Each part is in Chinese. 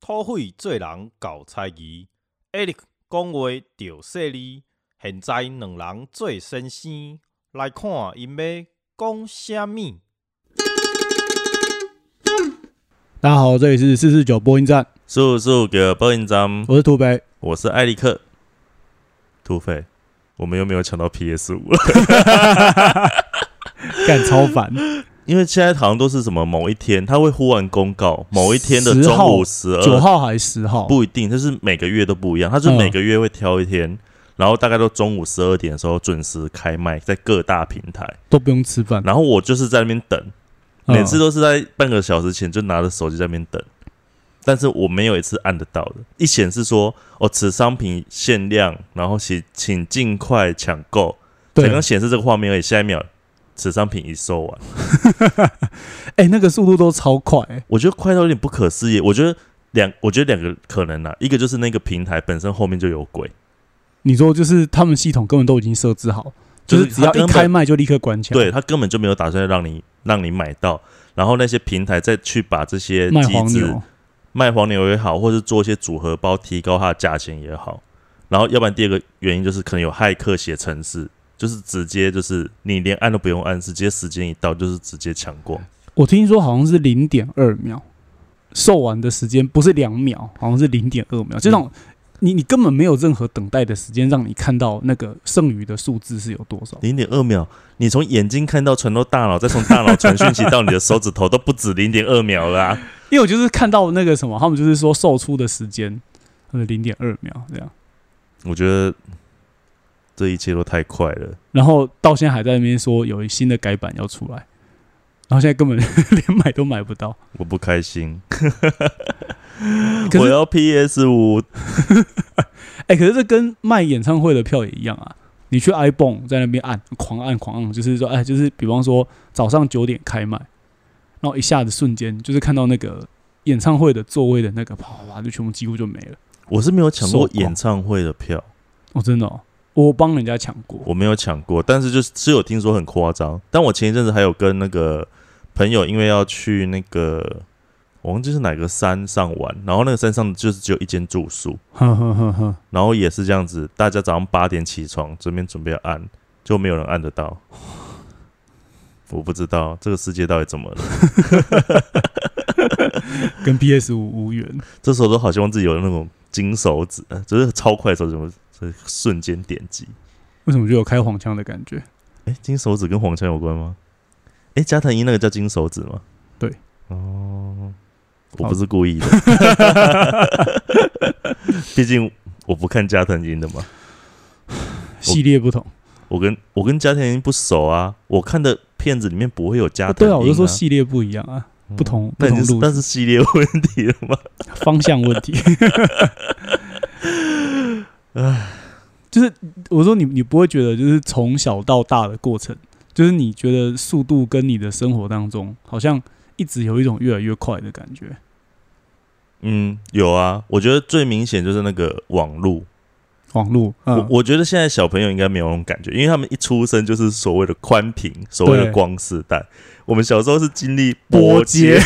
土匪做人搞猜疑，Eric 讲话着犀利。现在两人做先生，来看因要讲啥物。大家好，这里是四四九播音站，速速给播音站，我是土匪。我是艾利克。土匪，我们又没有抢到 PS 五了，干超烦。因为现在好像都是什么某一天，他会忽然公告某一天的中午十二，九号还是十号？不一定，就是每个月都不一样，他就嗯每个月会挑一天，然后大概都中午十二点的时候准时开卖，在各大平台。都不用吃饭。然后我就是在那边等，嗯每次都是在半个小时前就拿着手机在那边等，但是我没有一次按得到的。一显示说哦，此商品限量，然后请请尽快抢购。才对刚，显示这个画面而已，下一秒此商品已售完。哎、那个速度都超快、欸。我觉得快到有点不可思议。我觉得两，我觉得两个可能啊，一个就是那个平台本身后面就有鬼，你说就是他们系统根本都已经设置好，就就是是只要一开卖就立刻关起来。对他根本就没有打算让你让你买到，然后那些平台再去把这些卖机制黄牛，卖黄牛也好，或是做一些组合包提高它的价钱也好，然后要不然第二个原因就是可能有骇客写程式，就是直接就是你连按都不用按，直接时间一到就是直接抢光。我听说好像是零点二秒，售完的时间不是两秒，好像是零点二秒，这种。你你根本没有任何等待的时间，让你看到那个剩余的数字是有多少。零点二秒，你从眼睛看到传到大脑，再从大脑传讯息到你的手指头，都不止零点二秒啦、啊。因为我就是看到那个什么，他们就是说售出的时间，呃，零点二秒这样，我觉得这一切都太快了。然后到现在还在那边说有一新的改版要出来，然后现在根本 连买都买不到。我不开心，可是，我要 PS 五。哎、可是这跟卖演唱会的票也一样啊。你去 iPhone 在那边按，狂按狂按，就是说，哎，就是比方说早上九点开卖，然后一下子瞬间就是看到那个演唱会的座位的那个啪啪啪，就全部几乎就没了。我是没有抢过演唱会的票，哦，真的哦，我帮人家抢过。我没有抢过，但是就是是有听说很夸张。但我前一阵子还有跟那个朋友，因为要去那个我忘记是哪个山上玩，然后那个山上就是只有一间住宿，呵呵呵呵，然后也是这样子，大家早上八点起床，这边准备要按，就没有人按得到。我不知道这个世界到底怎么了，跟 PS 五无缘。这时候都好希望自己有那种金手指，呃就是超快的手指，瞬间点击？为什么就有开黄腔的感觉？哎、金手指跟黄腔有关吗？哎、加藤鹰那个叫金手指吗？对。哦，我不是故意的，毕竟我不看加藤鹰的嘛。系列不同。我跟我跟加藤鹰不熟啊，我看的片子里面不会有加哦藤鹰、对啊，我就说系列不一样啊，不同不那是同路子那是系列问题了吗？方向问题。就是我说你你不会觉得就是从小到大的过程，就是你觉得速度跟你的生活当中好像一直有一种越来越快的感觉。嗯，有啊，我觉得最明显就是那个网路。网络，我嗯，我觉得现在小朋友应该没有那种感觉，因为他们一出生就是所谓的宽屏，所谓的光世代。我们小时候是经历拨接接，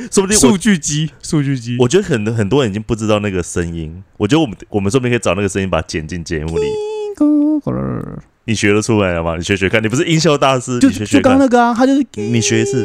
说不定数据机，数据机，我觉得很多很多人已经不知道那个声音。我觉得我们我们说不定可以找那个声音把它剪进节目里。你学得出来了吗？你学学看，你不是音效大师，就就刚刚。那个啊，他就是你学一次，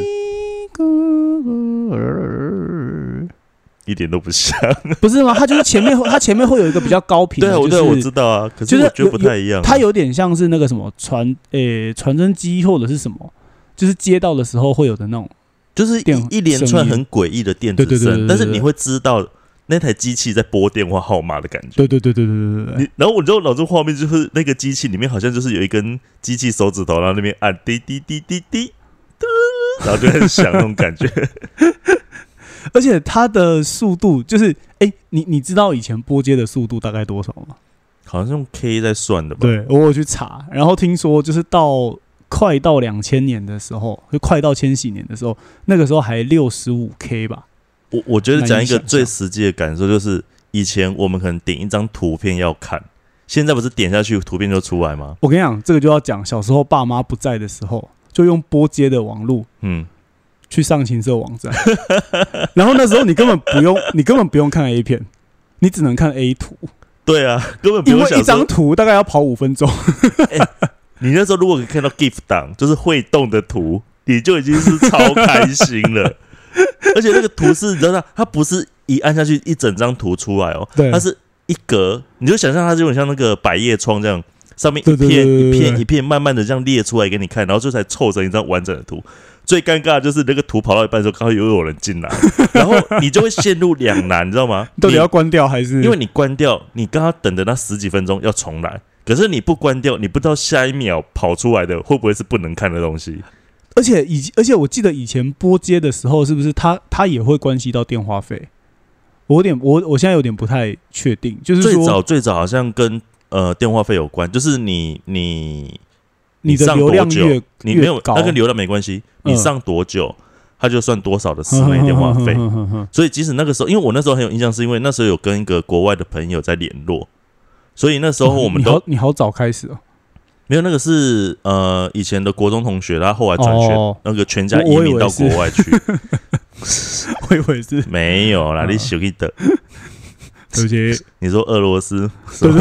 一点都不像，不是吗？它就是前面，它前面会有一个比较高频。对，对，我知道啊，可是就是不太一样。它有点像是那个什么传，诶，传真机或者是什么，就是接到的时候会有的那种，就是一一连串很诡异的电子声。对对对，但是你会知道那台机器在拨电话号码的感觉。对对对对对对对。你，然后我就脑中画面就是那个机器里面好像就是有一根机器手指头，然后那边按滴滴滴滴滴，然后就很响那种感觉。而且它的速度就是，哎、你你知道以前波接的速度大概多少吗？好像是用 K 在算的吧？，对，我有去查，然后听说就是到快到两千年的时候，就快到千禧年的时候，那个时候还六十五 K 吧？我我觉得讲一个最实际的感受就是，以前我们可能点一张图片要看，现在不是点下去图片就出来吗？我跟你讲，这个就要讲小时候爸妈不在的时候，就用拨接的网路嗯，去上情色网站，然后那时候你根本不用，你根本不用看 A 片，你只能看 A 图，对啊，根本不因为一用想说张图大概要跑五分钟。你那时候如果可以看到 GIF 档，就是会动的图，你就已经是超开心了。而且那个图是，你知道吗？它不是一按下去一整张图出来哦，对它是一格，你就想象它就很像那个百叶窗这样，上面一片一片一片慢慢的这样列出来给你看，然后就才凑成一张完整的图。最尴尬的就是那个图跑到一半的时候，刚好又有人进来，然后你就会陷入两难，你知道吗？到底要关掉还是？因为你关掉，你刚刚等的那十几分钟要重来，可是你不关掉，你不知道下一秒跑出来的会不会是不能看的东西。而且以而且我记得以前拨接的时候，是不是它它也会关系到电话费？我有点我我现在有点不太确定，就是最早最早好像跟呃电话费有关，就是你你你的上流量多久？越你没有那跟流量没关系，嗯。你上多久，他就算多少的室内电话费。所以即使那个时候，因为我那时候很有印象，是因为那时候有跟一个国外的朋友在联络，所以那时候我们你都好你好早开始哦，没有那个是呃以前的国中同学，他后来转学、哦。那个全家移民到国外去，我以为是。没有啦，嗯你小一的，对不起，你说俄罗斯？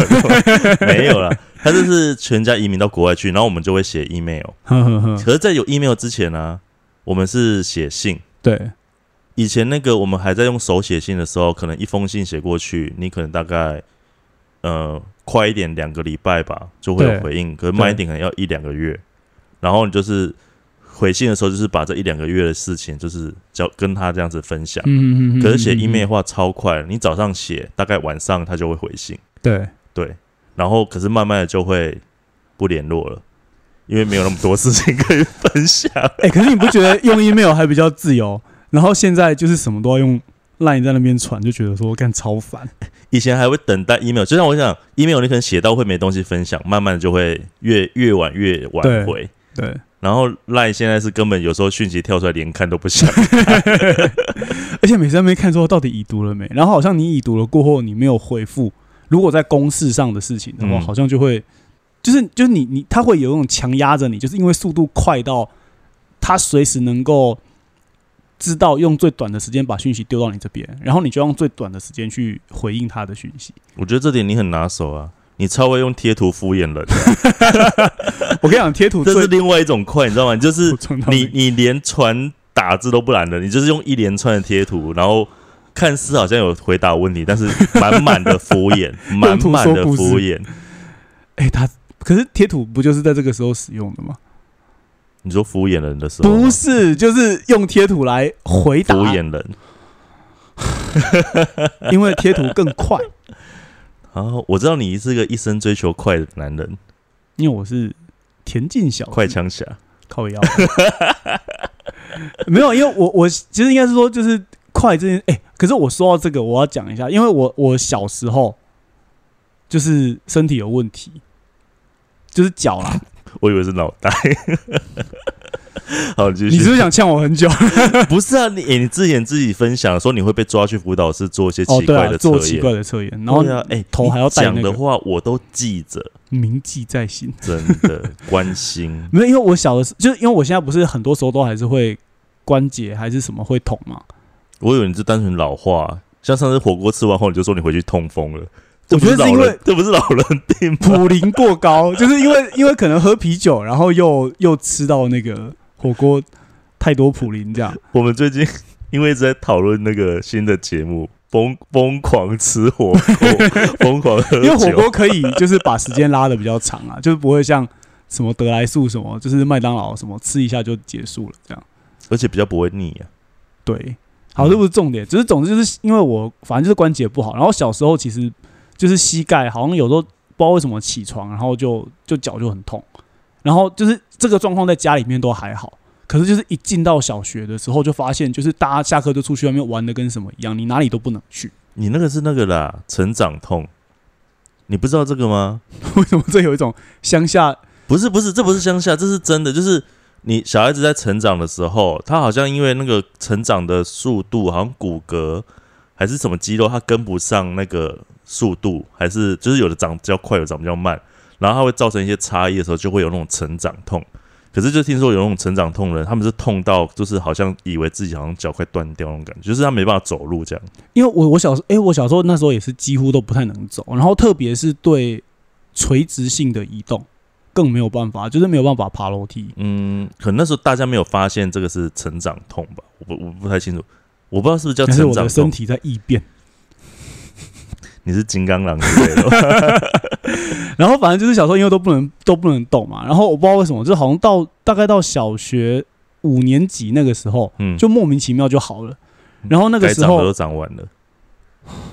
没有啦，他就是全家移民到国外去，然后我们就会写 email，可是，在有 email 之前呢、我们是写信。对，以前那个我们还在用手写信的时候，可能一封信写过去，你可能大概呃快一点两个礼拜吧就会有回应，可是慢一点可能要一两个月。然后你就是回信的时候，就是把这一两个月的事情，就是交跟他这样子分享。嗯嗯嗯，可是写 email 的话超快，你早上写，大概晚上他就会回信。对，对，然后可是慢慢的就会不联络了，因为没有那么多事情可以分享。哎，可是你不觉得用 email 还比较自由？然后现在就是什么都要用 line 在那边传，就觉得说干超烦。以前还会等待 email，就像我想 email，你可能写到会没东西分享，慢慢的就会越越晚越晚回。对，然后 line 现在是根本有时候讯息跳出来连看都不想，而且每次在那边看说到底已读了没，然后好像你已读了过后你没有回复，如果在公事上的事情的话，嗯好像就会就是就是你你他会有一种强压着你，就是因为速度快到他随时能够知道用最短的时间把讯息丢到你这边，然后你就用最短的时间去回应他的讯息。我觉得这点你很拿手啊，你超会用贴图敷衍人，我跟你讲，贴图这是另外一种快，你知道吗？你就是你 你连传打字都不懒的，你就是用一连串的贴图，然后看似好像有回答问题，但是满满的敷衍，满满的敷衍。哎、他可是贴图不就是在这个时候使用的吗？你说敷衍人的时候，不是，就是用贴图来回答敷，衍人。因为贴图更快。然 后我知道你是个一生追求快的男人，因为我是田径小快枪侠。靠腰，没有，因为我我其实应该是说就是快这件，哎、可是我说到这个，我要讲一下，因为我我小时候就是身体有问题，就是脚啦。我以为是脑袋。好。你是不是想呛我很久？不是啊？你、诶你之前自己分享说你会被抓去辅导室做一些奇怪的测做奇，怪的测验，然后哎、头还要戴那个的话我都记着，铭记在心。真的关心。没有，因为我小的时候，就是因为我现在不是很多时候都还是会关节还是什么会痛嘛。我以为你是单纯老化，像上次火锅吃完后你就说你回去痛风了。我觉得是因为 这不是老人病？普林过高，就是因为因为可能喝啤酒，然后又又吃到那个火锅太多普林这样。我们最近因为一直在讨论那个新的节目，疯疯狂吃火锅，疯狂喝酒，因为火锅可以就是把时间拉的比较长啊，就是不会像什么德莱素什么，就是麦当劳什么吃一下就结束了这样。而且比较不会腻啊。对，好，这不是重点，只是总之就是因为我反正就是关节不好，然后小时候其实就是膝盖好像有时候不知道为什么起床，然后就就脚就很痛，然后就是这个状况在家里面都还好。可是就是一进到小学的时候，就发现就是大家下课就出去外面玩的跟什么一样，你哪里都不能去。你那个是那个啦，成长痛，你不知道这个吗？为什么这有一种乡下不是不是，这不是乡下，这是真的。就是你小孩子在成长的时候，他好像因为那个成长的速度，好像骨骼还是什么肌肉，他跟不上那个速度，还是就是有的长比较快，有的长比较慢，然后它会造成一些差异的时候，就会有那种成长痛。可是就听说有那种成长痛的人，他们是痛到就是好像以为自己好像脚快断掉那种感觉，就是他没办法走路这样。因为我我小时候，哎、我小时候那时候也是几乎都不太能走，然后特别是对垂直性的移动更没有办法，就是没有办法爬楼梯。嗯，可能那时候大家没有发现这个是成长痛吧，我不我不太清楚，我不知道是不是叫成长痛。我的身体在异变，你是金刚狼之类的，然后反正就是小时候因为都不能都不能动嘛，然后我不知道为什么，就好像到大概到小学五年级那个时候，嗯，就莫名其妙就好了。然后那个时候都长完了，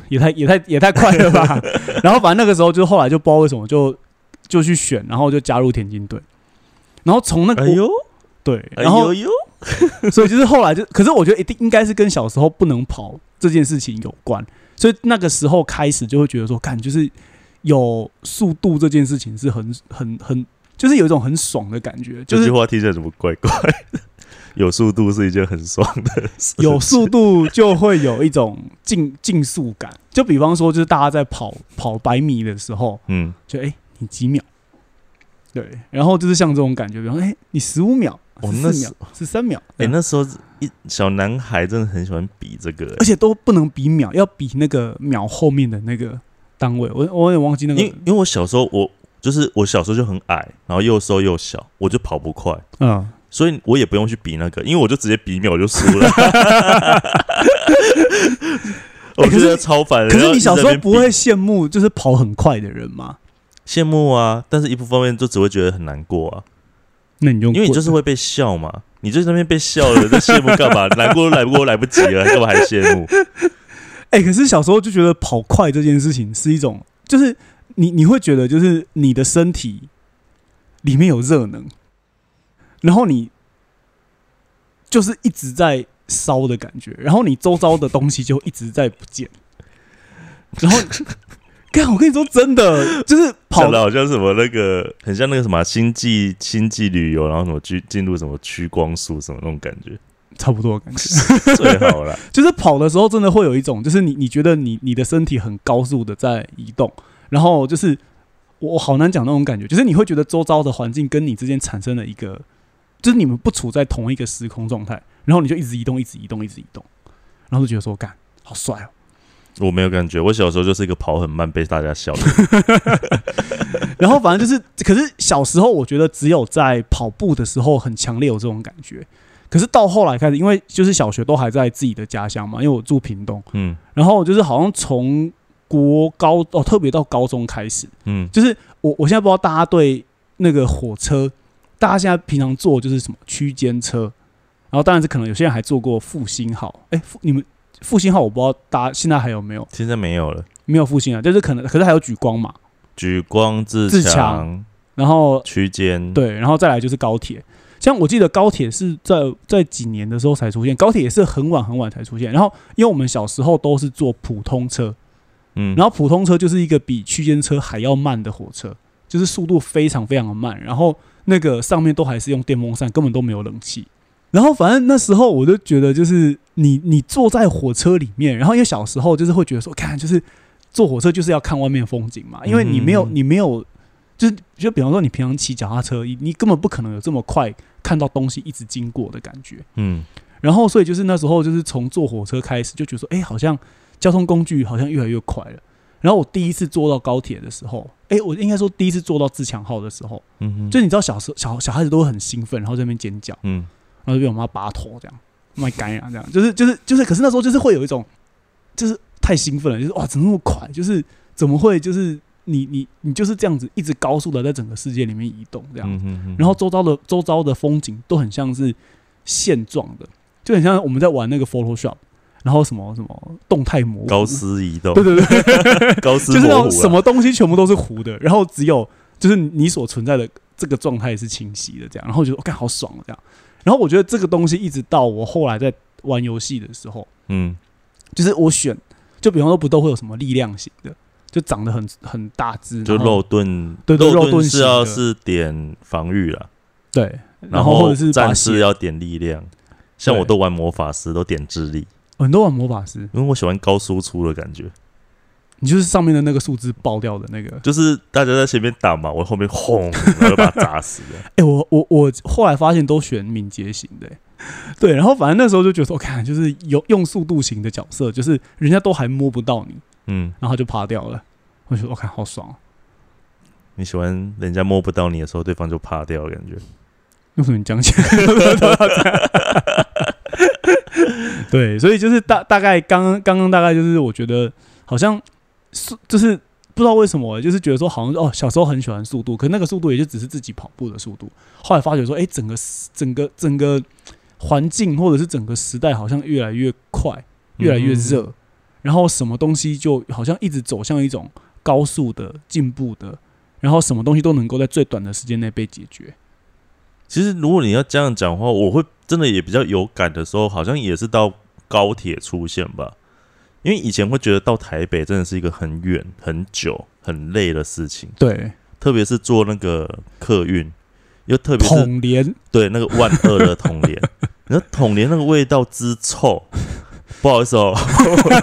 也太也太也太快了吧。然后反正那个时候就后来就不知道为什么就就去选，然后就加入田径队。然后从那个、哎呦，对，哎然后呦呦，所以就是后来就，可是我觉得一定应该是跟小时候不能跑这件事情有关。所以那个时候开始就会觉得说，看就是有速度这件事情是很很很，就是有一种很爽的感觉，就这句话听起来怎么怪怪的？有速度是一件很爽的事，有速度就会有一种竞竞速感。就比方说，就是大家在跑跑百米的时候，嗯，就哎、你几秒？对，然后就是像这种感觉，比方说，哎、你十五秒、哦那秒、十三秒，哎、对那时候一小男孩真的很喜欢比这个、而且都不能比秒，要比那个秒后面的那个单位。我我也忘记那个因为因为我小时候我就是我小时候就很矮，然后又瘦又小，我就跑不快，嗯，所以我也不用去比那个，因为我就直接比秒我就输了。我觉得超烦的。可是你小时候不会羡慕就是跑很快的人吗？羡慕啊？但是一部分面就只会觉得很难过啊，那你就因为你就是会被笑嘛，你就在那边被笑了，在羡慕干嘛？难过都来不过来不及了，干嘛还羡慕？哎、可是小时候就觉得跑快这件事情是一种，就是你你会觉得就是你的身体里面有热能，然后你就是一直在烧的感觉，然后你周遭的东西就一直在不见，然后。干，我跟你说真的，就是跑的好像什么那个，很像那个什么星际星际旅游，然后什么去进入什么趋光速什么那种感觉，差不多的感觉。最好了。就是跑的时候，真的会有一种，就是你你觉得你你的身体很高速的在移动，然后就是我好难讲那种感觉，就是你会觉得周遭的环境跟你之间产生了一个，就是你们不处在同一个时空状态，然后你就一直移动，一直移动，一直移动，然后就觉得说，干好帅哦。我没有感觉，我小时候就是一个跑很慢被大家笑的。然后反正就是，可是小时候我觉得只有在跑步的时候很强烈有这种感觉，可是到后来开始，因为就是小学都还在自己的家乡嘛，因为我住屏东，嗯。然后就是好像从国高哦，特别到高中开始，嗯，就是我我现在不知道大家对那个火车，大家现在平常坐就是什么区间车，然后当然是可能有些人还坐过复兴号，哎，复你们复兴号我不知道大家现在还有没有，现在没有了。没有复兴啊，就是可能可是还有举光嘛，举光自自强强然后区间，，对，然后再来就是高铁。像我记得高铁是在在几年的时候才出现，高铁也是很晚很晚才出现。然后因为我们小时候都是坐普通车，嗯，然后普通车就是一个比区间车还要慢的火车，就是速度非常非常的慢，然后那个上面都还是用电风扇，根本都没有冷气。然后反正那时候我就觉得，就是你你坐在火车里面，然后因为小时候就是会觉得说，看就是坐火车就是要看外面风景嘛，因为你没有嗯你没有，就是就比方说你平常骑脚踏车，你你根本不可能有这么快看到东西一直经过的感觉。嗯然后所以就是那时候就是从坐火车开始就觉得说，哎、好像交通工具好像越来越快了。然后我第一次坐到高铁的时候，哎、我应该说第一次坐到自强号的时候，嗯，就你知道小时候小小孩子都会很兴奋，然后在那边尖叫，嗯然后就被我妈拔头这样，卖干啊这样，就是就是就是，可是那时候就是会有一种，就是太兴奋了，就是哇怎么那么快，就是怎么会就是你你你就是这样子一直高速的在整个世界里面移动这样，嗯哼哼然后周遭的周遭的风景都很像是现状的，就很像我们在玩那个 Photoshop，然后什么什么动态模糊，高斯移动，对对对，高斯就是什么东西全部都是糊的，然后只有就是你所存在的这个状态是清晰的，这样，然后我觉得我看好爽哦，这样。然后我觉得这个东西一直到我后来在玩游戏的时候，嗯。就是我选，就比方说不都会有什么力量型的，就长得很很大只，就肉盾，对对肉盾是要是点防御了，对，然然后或者是战士要点力量。像我都玩魔法师，都点智力，很多玩魔法师，因为我喜欢高输出的感觉。你就是上面的那个树枝爆掉的那个。就是大家在前面打嘛，我后面轰，然后把它砸死了。哎、我我我后来发现都选敏捷型的、欸 对，然后反正那时候就觉得我，看就是有用速度型的角色，就是人家都还摸不到你，嗯，然后就趴掉了。我觉得我看好爽、哦，你喜欢人家摸不到你的时候，对方就趴掉，感觉。为什么你讲起来都要这样？对，所以就是大大概刚刚刚刚大概就是我觉得好像速就是不知道为什么，就是觉得说好像哦小时候很喜欢速度，可那个速度也就只是自己跑步的速度。后来发觉说，哎、整个整个整个环境或者是整个时代好像越来越快，越来越热，然后什么东西就好像一直走向一种高速的进步的，然后什么东西都能够在最短的时间内被解决。其实如果你要这样讲的话，我会真的也比较有感的时候，好像也是到高铁出现吧。因为以前会觉得到台北真的是一个很远、很久、很累的事情，对，特别是坐那个客运，又特别是统联。对那个万恶的统联，然后统联那个味道之臭，不好意思哦，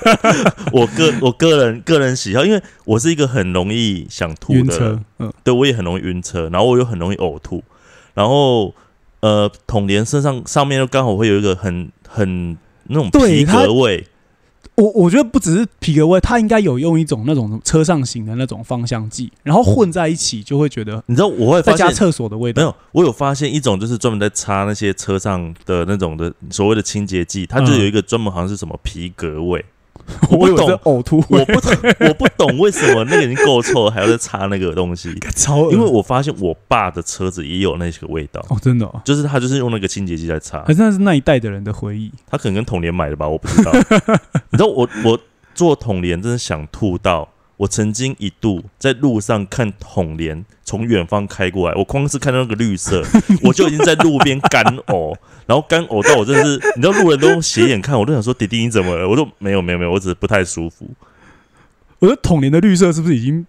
我个我个人个人喜好，因为我是一个很容易想吐的人。对我也很容易晕车，然后我又很容易呕吐，然后呃，统联身上上面又刚好会有一个很很那种皮革味，我我觉得不只是皮革味，它应该有用一种那种车上型的那种芳香剂，然后混在一起，就会觉得你知道我会发现在家厕所的味道。没有，我有发现一种就是专门在擦那些车上的那种的所谓的清洁剂，它就嗯有一个专门好像是什么皮革味，我不懂，呕吐，我不懂，我不懂为什么那个已经够臭了，还要再擦那个东西。超因为我发现我爸的车子也有那个味道，哦，真的、哦，就是他就是用那个清洁剂在擦还，真的是那一代的人的回忆。他可能跟童年买的吧，我不知道。你知道我 我做童年真的想吐到，我曾经一度在路上看统联从远方开过来，我光是看到那个绿色，我就已经在路边干呕，然后干呕到我真的是，你知道路人都斜眼看我，都想说弟弟你怎么了？我说没有没有没有，我只是不太舒服，我觉得统联的绿色是不是已经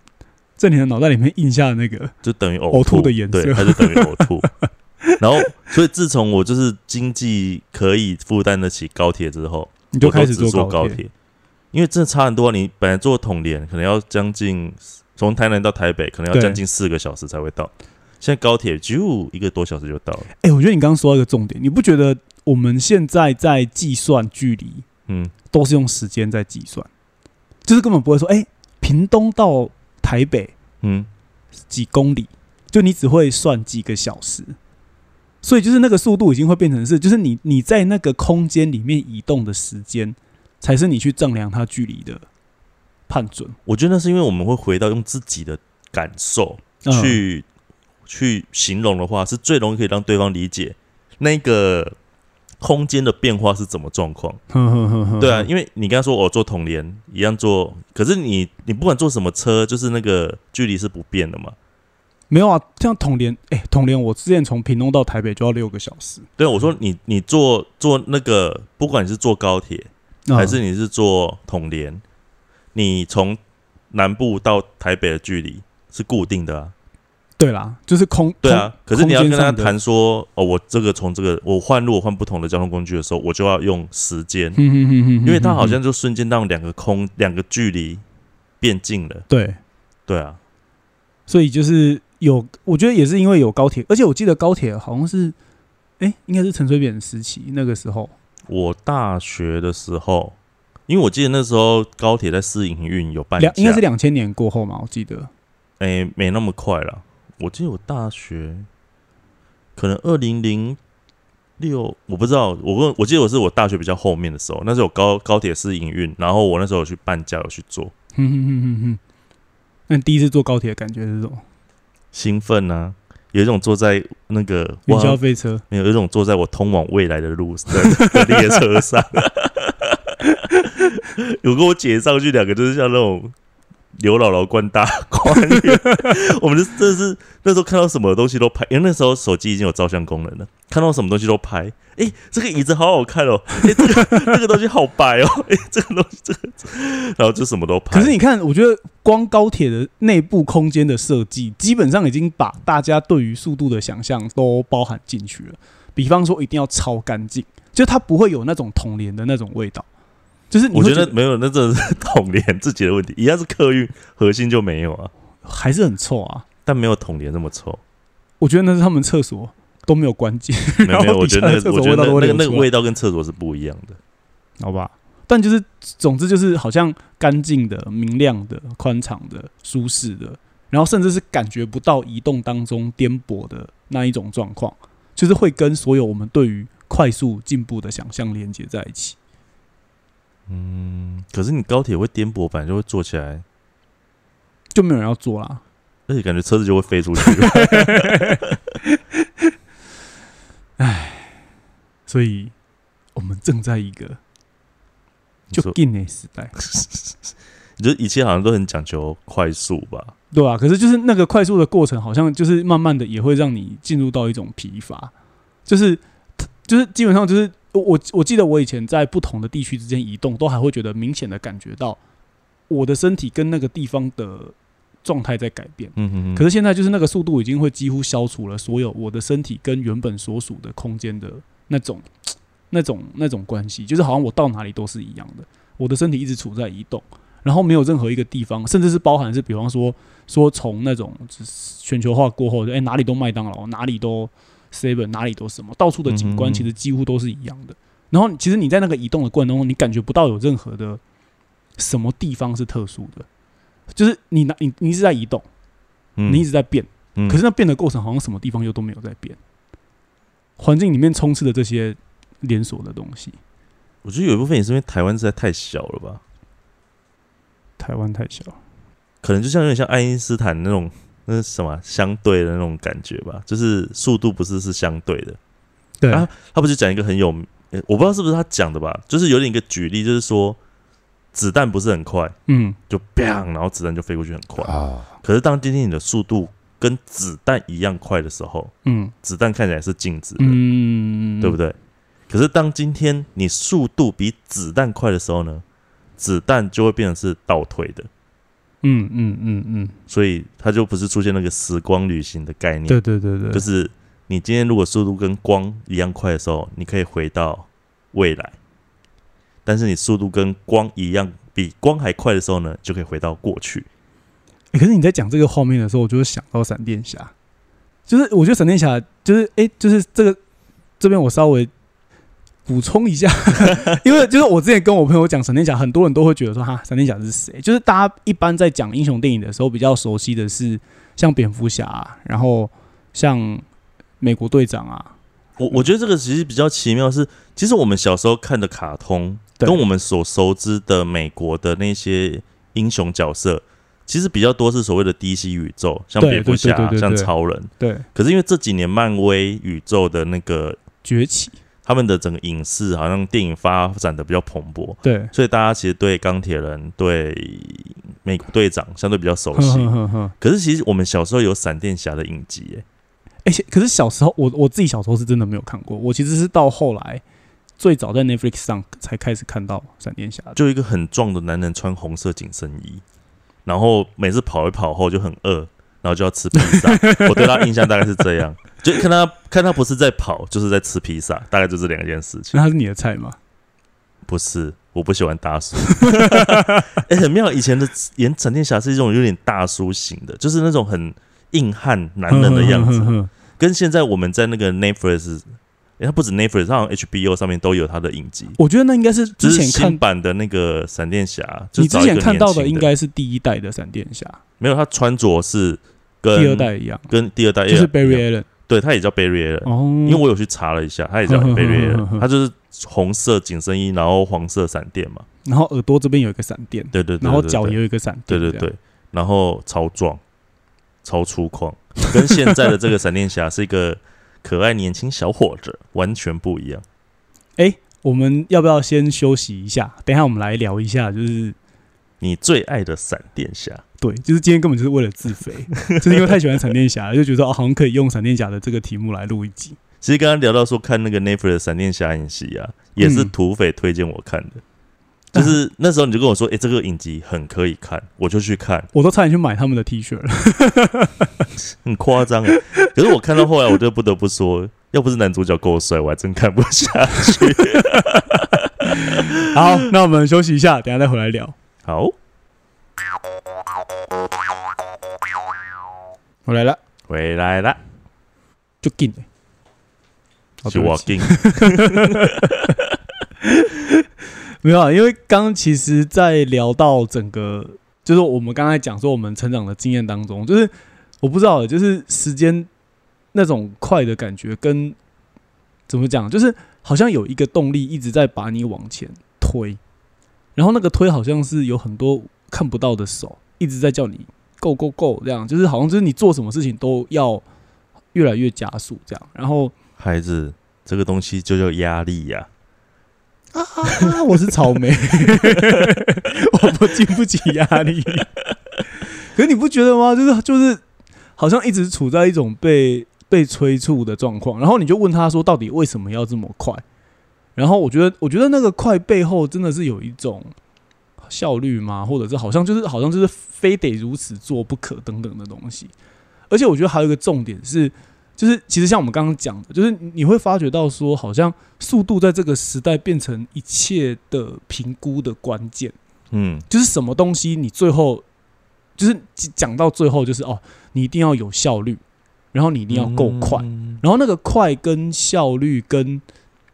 在你的脑袋里面印下了那个？就等于呕呕吐的颜色对，它就等于呕吐。然后，所以自从我就是经济可以负担得起高铁之后，你就开始坐高高铁，因为真的差很多啊。你本来坐统联可能要将近从台南到台北，可能要将近四个小时才会到，现在高铁就一个多小时就到了。哎、我觉得你刚刚说到一个重点，你不觉得我们现在在计算距离嗯，都是用时间在计算，就是根本不会说，哎、屏东到台北嗯，几公里，就你只会算几个小时，所以就是那个速度已经会变成是，就是你你在那个空间里面移动的时间，才是你去丈量它距离的判准。我觉得那是因为我们会回到用自己的感受嗯去、去形容的话，是最容易可以让对方理解那个空间的变化是怎么状况。对啊，因为你刚才说我坐统联一样坐，可是你你不管坐什么车，就是那个距离是不变的嘛。没有啊，像统联，哎、统联，我之前从屏东到台北就要六个小时，对啊，我说你你坐坐那个，不管你是坐高铁嗯还是你是坐统联，你从南部到台北的距离是固定的啊。对啦，就是空对啊，可是你要跟他谈说，哦，我这个从这个我换路我换不同的交通工具的时候，我就要用时间，因为他好像就瞬间让两个空两个距离变近了。对，对啊，所以就是有，我觉得也是因为有高铁，而且我记得高铁好像是，哎、应该是陈水扁时期那个时候，我大学的时候，因为我记得那时候高铁在试营运有半，两应该是两千年过后嘛，我记得。哎、没那么快了。我记得我大学可能二零零六，我不知道，我问，我记得我是我大学比较后面的时候，那时候有高高铁试营运，然后我那时候有去半价有去做，哼哼哼哼哼。那你第一次坐高铁的感觉是什么？兴奋啊，有一种坐在那个云霄，飞车。没有有一种坐在我通往未来的路的的 列车上，有跟我姐上去，两个就是像那种刘姥姥灌大观，我们就真是那时候看到什么东西都拍，因为那时候手机已经有照相功能了，看到什么东西都拍。诶，这个椅子好好看哦！诶，这个这个东西好白哦！诶，这个东西这个，然后就什么都拍。可是你看，我觉得光高铁的内部空间的设计，基本上已经把大家对于速度的想象都包含进去了。比方说，一定要超干净，就它不会有那种童年的那种味道。就是你我觉得没有，那真的是 统联自己的问题，一样是客运核心就没有啊，还是很臭啊。但没有统联那么臭。我觉得那是他们厕所都没有关紧，没有我觉得我觉得那那个那个味道跟厕所是不一样的。好吧？但就是总之就是好像干净的、明亮的、宽敞的、舒适的，然后甚至是感觉不到移动当中颠簸的那一种状况，就是会跟所有我们对于快速进步的想象连接在一起。嗯，可是你高铁会颠簸，反正就会坐起来，就没有人要坐啦。而且感觉车子就会飞出去。所以，我们正在一个就近的时代，你觉得一切好像都很讲求快速吧？对啊，可是就是那个快速的过程，好像就是慢慢的也会让你进入到一种疲乏，就是就是基本上就是我我我记得我以前在不同的地区之间移动，都还会觉得明显的感觉到我的身体跟那个地方的状态在改变。嗯嗯嗯。可是现在就是那个速度已经会几乎消除了所有我的身体跟原本所属的空间的那种、那种、那种关系，就是好像我到哪里都是一样的，我的身体一直处在移动，然后没有任何一个地方，甚至是包含是比方说说从那种全球化过后，哎、哪里都麦当劳，哪里都 seven，哪里都什么，到处的景观其实几乎都是一样的。然后其实你在那个移动的过程当中，你感觉不到有任何的什么地方是特殊的，就是你拿你你一直在移动，嗯。你一直在变。嗯。可是那变的过程好像什么地方又都没有在变，环境里面充斥的这些连锁的东西，我觉得有一部分也是因为台湾实在太小了吧，台湾太小，可能就像有点像爱因斯坦那种那是什么相对的那种感觉吧，就是速度不是是相对的。对啊他不是讲一个很有，呃我不知道是不是他讲的吧，就是有点一个举例，就是说子弹不是很快，嗯，就 bang，然后子弹就飞过去很快。啊，可是当今天你的速度跟子弹一样快的时候，嗯子弹看起来是静止的，嗯，对？对不对？可是当今天你速度比子弹快的时候呢，子弹就会变成是倒退的，嗯嗯嗯嗯，所以它就不是出现那个时光旅行的概念，对对对对，就是你今天如果速度跟光一样快的时候，你可以回到未来；但是你速度跟光一样，比光还快的时候呢，就可以回到过去。欸可是你在讲这个画面的时候，我就会想到闪电侠，就是我觉得闪电侠就是哎、就是这个这边我稍微补充一下，因为就是我之前跟我朋友讲闪电侠，很多人都会觉得说哈，闪电侠是谁？就是大家一般在讲英雄电影的时候，比较熟悉的是像蝙蝠侠啊、然后像美国队长啊，我我觉得这个其实比较奇妙是，其实我们小时候看的卡通，对跟我们所熟知的美国的那些英雄角色，其实比较多是所谓的 DC 宇宙，像蝙蝠侠像超人。对可是因为这几年漫威宇宙的那个崛起，他们的整个影视好像电影发展的比较蓬勃，对，所以大家其实对钢铁人、对美国队长相对比较熟悉。可是其实我们小时候有闪电侠的影集，耶，哎、可是小时候我我自己小时候是真的没有看过，我其实是到后来最早在 Netflix 上才开始看到闪电侠。就一个很壮的男人穿红色紧身衣，然后每次跑一跑后就很饿，然后就要吃披萨。我对他印象大概是这样，就看他看他不是在跑，就是在吃披萨，大概就这两件事情。那他是你的菜吗？不是，我不喜欢大叔。哎、很妙，以前的演闪电侠是一种有点大叔型的，就是那种很硬汉男人的样子，跟现在我们在那个 Netflix，诶他不止 Netflix，他好像 HBO 上面都有他的影集。我觉得那应该是之前看版的那个闪电侠，你之前看到的应该是第一代的闪电侠，没有，他穿着是跟第二代一样，跟第二代就是 Barry Allen 对，他也叫 Barry Allen，、哦，因为我有去查了一下，他也叫 Barry Allen，他就是红色紧身衣，然后黄色闪电嘛，然后耳朵这边有一个闪电，对对然后脚也有一个闪电，对对对，然后超壮、超粗犷，跟现在的这个闪电侠是一个可爱年轻小伙子，完全不一样。我们要不要先休息一下？等一下我们来聊一下，就是你最爱的闪电侠，对，就是今天根本就是为了自肥，就是因为太喜欢闪电侠了，就觉得哦，好像可以用闪电侠的这个题目来录一集。其实刚刚聊到说看那个 Netflix 的闪电侠影集啊，也是嗯土匪推荐我看的。就是那时候你就跟我说，哎、这个影集很可以看，我就去看，我都差点去买他们的 T 恤了。很夸张哎。可是我看到后来，我就不得不说，要不是男主角够帅，我还真看不下去。好，那我们休息一下，等一下再回来聊。好，我来了，回来了，就进、欸。好就我进，没有啊，因为刚刚其实，在聊到整个，就是我们刚才讲说我们成长的经验当中，就是我不知道，就是时间那种快的感觉，跟怎么讲，就是好像有一个动力一直在把你往前推，然后那个推好像是有很多看不到的手一直在叫你 go go go 这样，就是好像就是你做什么事情都要越来越加速这样，然后孩子，这个东西就叫压力呀、啊，我是草莓，我不经不起压力。可是你不觉得吗？就是就是，好像一直处在一种被被催促的状况。然后你就问他说，到底为什么要这么快？然后我觉得，我觉得那个快背后真的是有一种效率吗？或者是好像就是好像就是非得如此做不可等等的东西。而且我觉得还有一个重点是，就是其实像我们刚刚讲的，就是你会发觉到说，好像速度在这个时代变成一切的评估的关键，嗯，就是什么东西你最后就是讲到最后就是哦，你一定要有效率，然后你一定要够快，嗯然后那个快跟效率跟，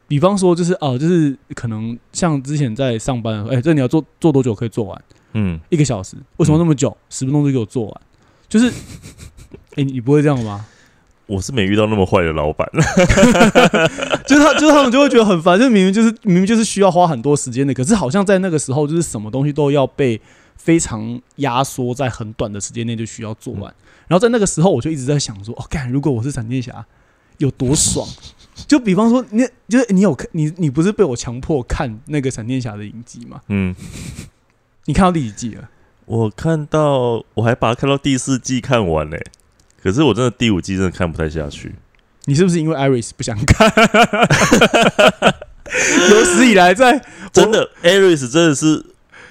比方说就是哦，就是可能像之前在上班的时候，哎、这你要做做多久可以做完？嗯，一个小时？为什么那么久？十分钟就给我做完？就是，哎、你你不会这样吗？我是没遇到那么坏的老板，就是他，就是他们就会觉得很烦，就明明就是明明就是需要花很多时间的，可是好像在那个时候，就是什么东西都要被非常压缩在很短的时间内就需要做完。然后在那个时候，我就一直在想说，哦，干，如果我是闪电侠，有多爽？就比方说，你就是你有看你你不是被我强迫看那个闪电侠的影集吗？嗯，你看到第几季了？我看到我还把它看到第四季看完嘞、可是我真的第五季真的看不太下去。你是不是因为 Iris 不想看？有史以来在真的，Aris 真的是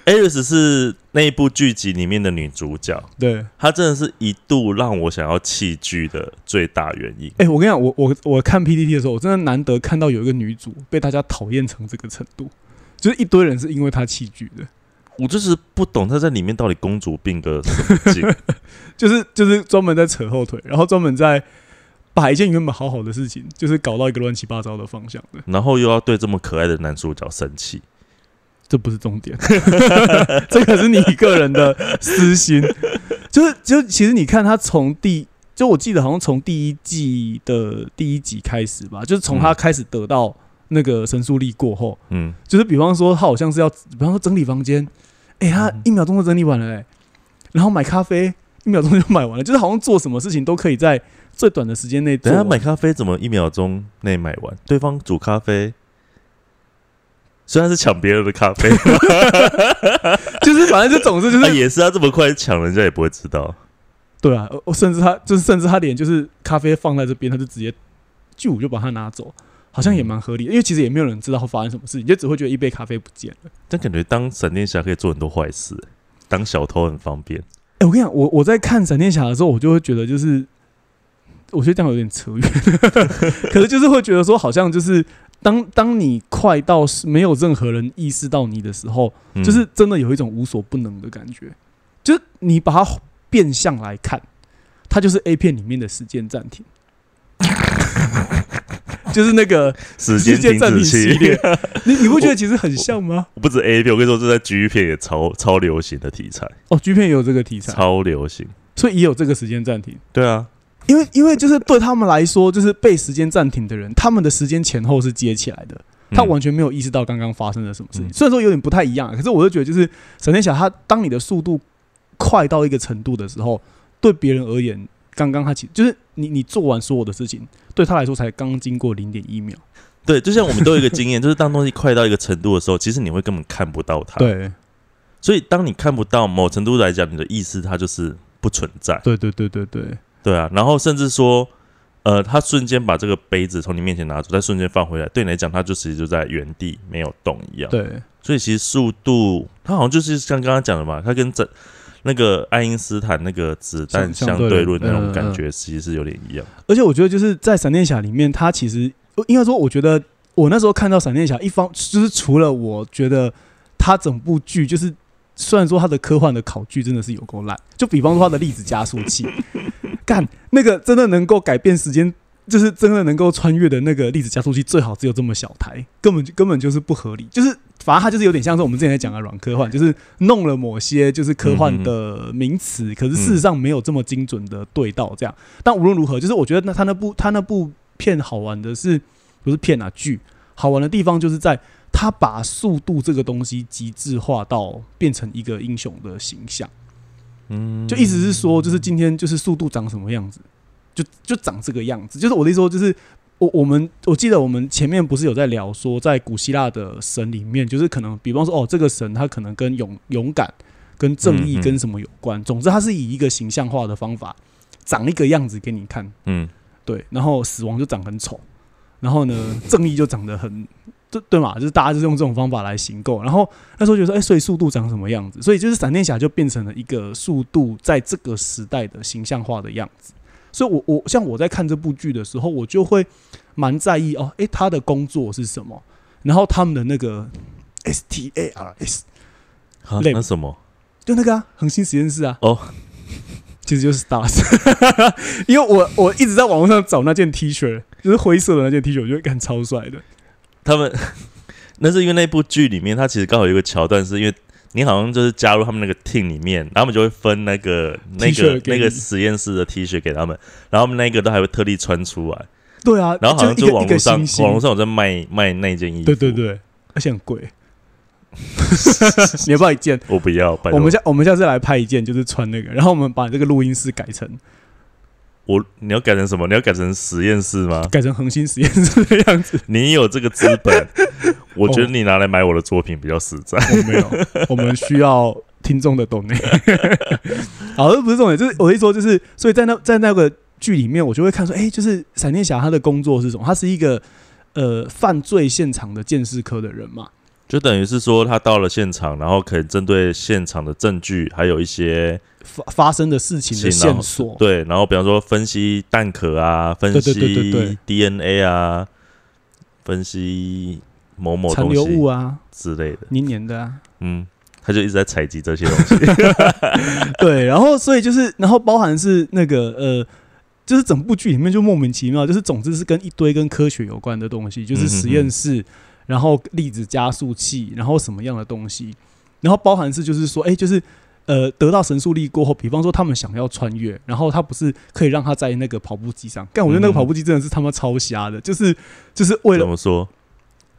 ，Aris 是那一部剧集里面的女主角，对。她真的是一度让我想要弃剧的最大原因。哎、我跟你讲，我我我看 PPT 的时候，我真的难得看到有一个女主被大家讨厌成这个程度，就是一堆人是因为她弃剧的，我就是不懂她在里面到底公主病个什么劲。就是就是专门在扯后腿，然后专门在把一件原本好好的事情，就是搞到一个乱七八糟的方向的，然后又要对这么可爱的男主角生气，这不是重点，这可是你个人的私心，就是就其实你看他从第。就我记得好像从第一季的第一集开始吧，就是从他开始得到那个神速力过后，嗯，就是比方说他好像是要，比方说整理房间，哎、他嗯一秒钟就整理完了、欸，然后买咖啡一秒钟就买完了，就是好像做什么事情都可以在最短的时间内。等一下买咖啡怎么一秒钟内买完？对方煮咖啡，虽然是抢别人的咖啡，就是反正就总之就他是也是他这么快抢，人家也不会知道。对啊，我甚至他就是甚至他连就是咖啡放在这边，他就直接就就把它拿走，好像也蛮合理的，因为其实也没有人知道会发生什么事情，就只会觉得一杯咖啡不见了。但感觉当闪电侠可以做很多坏事，当小偷很方便。哎、我跟你讲，我我在看闪电侠的时候，我就会觉得就是，我觉得这样有点扯远，可是就是会觉得说，好像就是当当你快到是没有任何人意识到你的时候，嗯就是真的有一种无所不能的感觉。就是你把它变相来看，它就是 A 片里面的时间暂停，就是那个时时间暂停系列，你你不觉得其实很像吗？不止 A 片，我跟你说，这在 G 片也超超流行的题材，哦，G 片也有这个题材，超流行。所以也有这个时间暂停。对啊，因为因为就是对他们来说，就是被时间暂停的人，他们的时间前后是接起来的，他嗯完全没有意识到刚刚发生了什么事情。嗯虽然说有点不太一样，可是我就觉得，就是闪电侠他当你的速度快到一个程度的时候，对别人而言，刚刚他其就是你你做完所有的事情，对他来说才刚经过零点一秒。对，就像我们都有一个经验，就是当东西快到一个程度的时候，其实你会根本看不到它。，对所以当你看不到某程度来讲，你的意识它就是不存在。对对对对对对啊，然后甚至说，呃，他瞬间把这个杯子从你面前拿走，再瞬间放回来，对你来讲，它就其实就在原地没有动一样。，对所以其实速度，它好像就是像刚刚讲的嘛，它跟整那个爱因斯坦那个子弹相相对论那种感觉，其实是有点一样。而且我觉得就是在闪电侠里面，他其实应该说，我觉得我那时候看到闪电侠，一方就是除了我觉得他整部剧就是。虽然说它的科幻的考据真的是有够烂，就比方说它的粒子加速器，干那个真的能够改变时间，就是真的能够穿越的那个粒子加速器，最好只有这么小台，根本就根本就是不合理。就是反正它就是有点像是我们之前在讲的软科幻，就是弄了某些就是科幻的名词，可是事实上没有这么精准的对到这样。但无论如何，就是我觉得那他那部他那部片好玩的是不是片啊剧？好玩的地方就是在。他把速度这个东西极致化到变成一个英雄的形象，嗯，就意思是说，就是今天就是速度长什么样子，就就长这个样子。就是我的意思说，就是我我们我记得我们前面不是有在聊说，在古希腊的神里面，就是可能比方说，哦，这个神他可能跟勇勇敢、跟正义、跟什么有关。总之，他是以一个形象化的方法长一个样子给你看，嗯，对。然后死亡就长很丑，然后呢，正义就长得很。对对嘛，就是大家就是用这种方法来行购，然后那时候觉得说，哎，所以速度长什么样子？所以就是闪电侠就变成了一个速度在这个时代的形象化的样子。所以，我我像我在看这部剧的时候，我就会蛮在意哦，哎，他的工作是什么？然后他们的那个 S T A R S，那什么？就那个啊，恒星实验室啊。哦，其实就是 Stars，因为我我一直在网络上找那件 T 恤，就是灰色的那件 T 恤，我觉得感超帅的。他们 那是因为那部剧里面，它其实刚好有一个桥段，是因为你好像就是加入他们那个 team 里面，然后他们就会分那个那个那个实验室的 T 恤给他们，然后他们那个都还会特地穿出来。对啊，然后好像就网络上网络上有在卖卖那件衣服，对对对，而且很贵。你要不要一件？我不要。我们下我们下次来拍一件，就是穿那个，然后我们把这个录音室改成。我你要改成什么？你要改成实验室吗？改成恒星实验室的样子。你有这个资本，我觉得你拿来买我的作品比较实在。我没有，我们需要听众的懂内。好，这不是重点，就是我一说，就是所以在那在那个剧里面，我就会看说，哎，就是闪电侠他的工作是什么？他是一个呃犯罪现场的鉴识科的人嘛。就等于是说，他到了现场，然后可以针对现场的证据，还有一些发发生的事情的线索，对，然后比方说分析蛋壳啊，分析 DNA 啊，分析某某残留物啊。之类的，黏黏的啊，嗯，他就一直在采集这些东西，对，然后所以就是，然后包含是那个呃，就是整部剧里面就莫名其妙，就是总之是跟一堆跟科学有关的东西，就是实验室。然后粒子加速器，然后什么样的东西？然后包含是就是说，哎，就是呃，得到神速力过后，比方说他们想要穿越，然后他不是可以让他在那个跑步机上？但我觉得那个跑步机真的是他妈超瞎的，就是就是为了怎么说？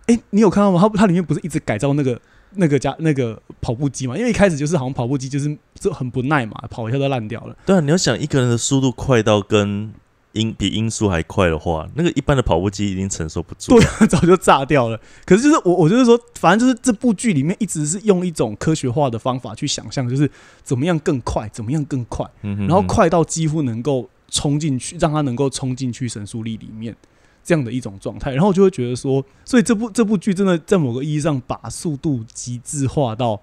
哎，你有看到吗？他它里面不是一直改造那个那个加那个跑步机嘛？因为一开始就是好像跑步机就是就很不耐嘛，跑一下都烂掉了。对啊，你要想一个人的速度快到跟。音比音速还快的话，那个一般的跑步机已经承受不住，对，早就炸掉了。可是就是我，我就是说，反正就是这部剧里面一直是用一种科学化的方法去想象，就是怎么样更快，怎么样更快，然后快到几乎能够冲进去，让他能够冲进去神速力里面这样的一种状态。然后我就会觉得说，所以这部这部剧真的在某个意义上把速度极致化到，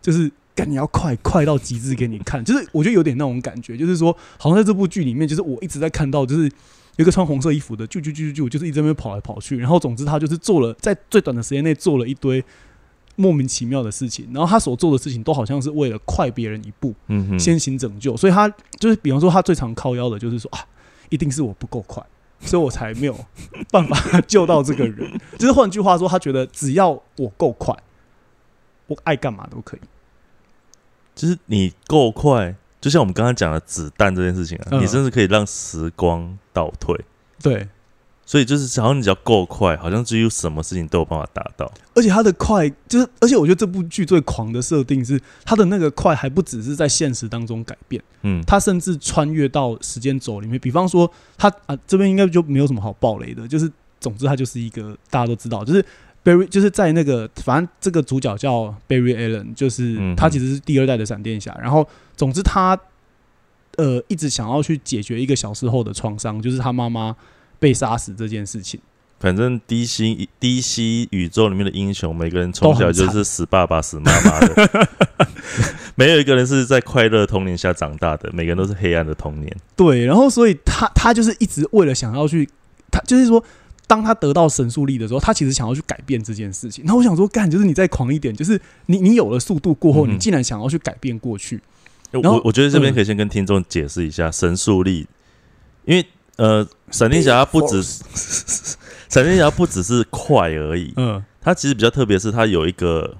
就是。干你要快快到极致给你看，就是我觉得有点那种感觉，就是说，好像在这部剧里面，就是我一直在看到，就是有一个穿红色衣服的，就就就就就是一直在那边跑来跑去，然后总之他就是做了在最短的时间内做了一堆莫名其妙的事情，然后他所做的事情都好像是为了快别人一步，嗯先行拯救，所以他就是比方说他最常靠腰的就是说啊，一定是我不够快，所以我才没有办法 救到这个人，就是换句话说，他觉得只要我够快，我爱干嘛都可以。就是你够快，就像我们刚刚讲的子弹这件事情啊，你甚至可以让时光倒退。对，所以就是好像你只要够快，好像几乎什么事情都有办法达到。而且他的快，就是而且我觉得这部剧最狂的设定是，他的那个快还不只是在现实当中改变，嗯，他甚至穿越到时间轴里面。比方说，他啊这边应该就没有什么好暴雷的，就是总之他就是一个大家都知道，就是。Barry 就是在那个，反正这个主角叫 Barry Allen，就是他其实是第二代的闪电侠。然后，总之他呃一直想要去解决一个小时候的创伤，就是他妈妈被杀死这件事情。反正 DC DC 宇宙里面的英雄，每个人从小就是死爸爸、死妈妈的，没有一个人是在快乐童年下长大的，每个人都是黑暗的童年。对，然后所以他他就是一直为了想要去，他就是说。当他得到神速力的时候，他其实想要去改变这件事情。那我想说，干就是你再狂一点，就是你你有了速度过后，嗯。你竟然想要去改变过去。我我觉得这边嗯。可以先跟听众解释一下神速力，因为呃，闪电侠不只是 闪电侠不只是快而已，嗯，它其实比较特别，是它有一个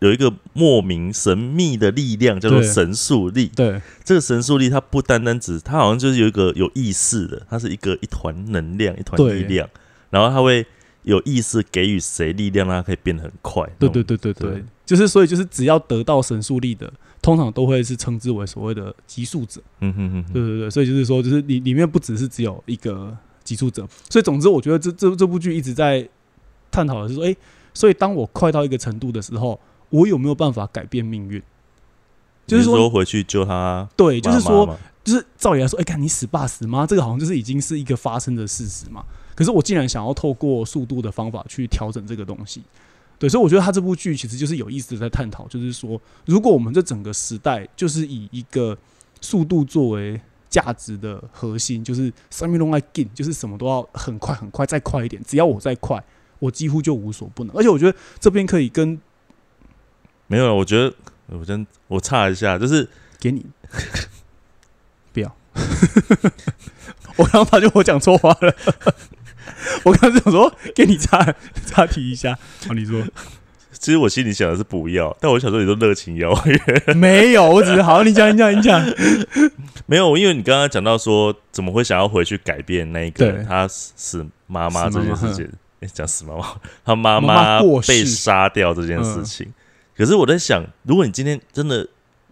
有一个莫名神秘的力量，叫做神速力。对，这个神速力，它不单单只，它好像就是有一个有意识的，它是一个一团能量，一团力量，然后他会有意识给予谁力量，让他可以变得很快。对对对对对对，就是所以就是只要得到神速力的，通常都会是称之为所谓的极速者。嗯哼哼哼，对对对，所以就是说，就是里里面不只是只有一个极速者，所以总之，我觉得这这这部剧一直在探讨的是说，诶，所以当我快到一个程度的时候，我有没有办法改变命运？就是你说，回去救他对，就是说，就是照理来说，哎、看你死爸死妈，这个好像就是已经是一个发生的事实嘛。可是我竟然想要透过速度的方法去调整这个东西，对，所以我觉得他这部剧其实就是有意思的在探讨，就是说，如果我们这整个时代就是以一个速度作为价值的核心，就是三面龙来 gain，就是什么都要很快很快，再快一点，只要我再快，我几乎就无所不能。而且我觉得这边可以跟没有了，我觉得我真我差一下，就是给你，不要。我刚刚发现我讲错话了，我刚刚想说给你插插题一下，好，你说。其实我心里想的是不要，但我想说你都热情邀约，没有，我只是好，你讲，你讲，你讲，没有，因为你刚刚讲到说怎么会想要回去改变那个他死妈妈这件事情，诶讲死妈妈，他妈妈被杀掉这件事情。可是我在想，如果你今天真的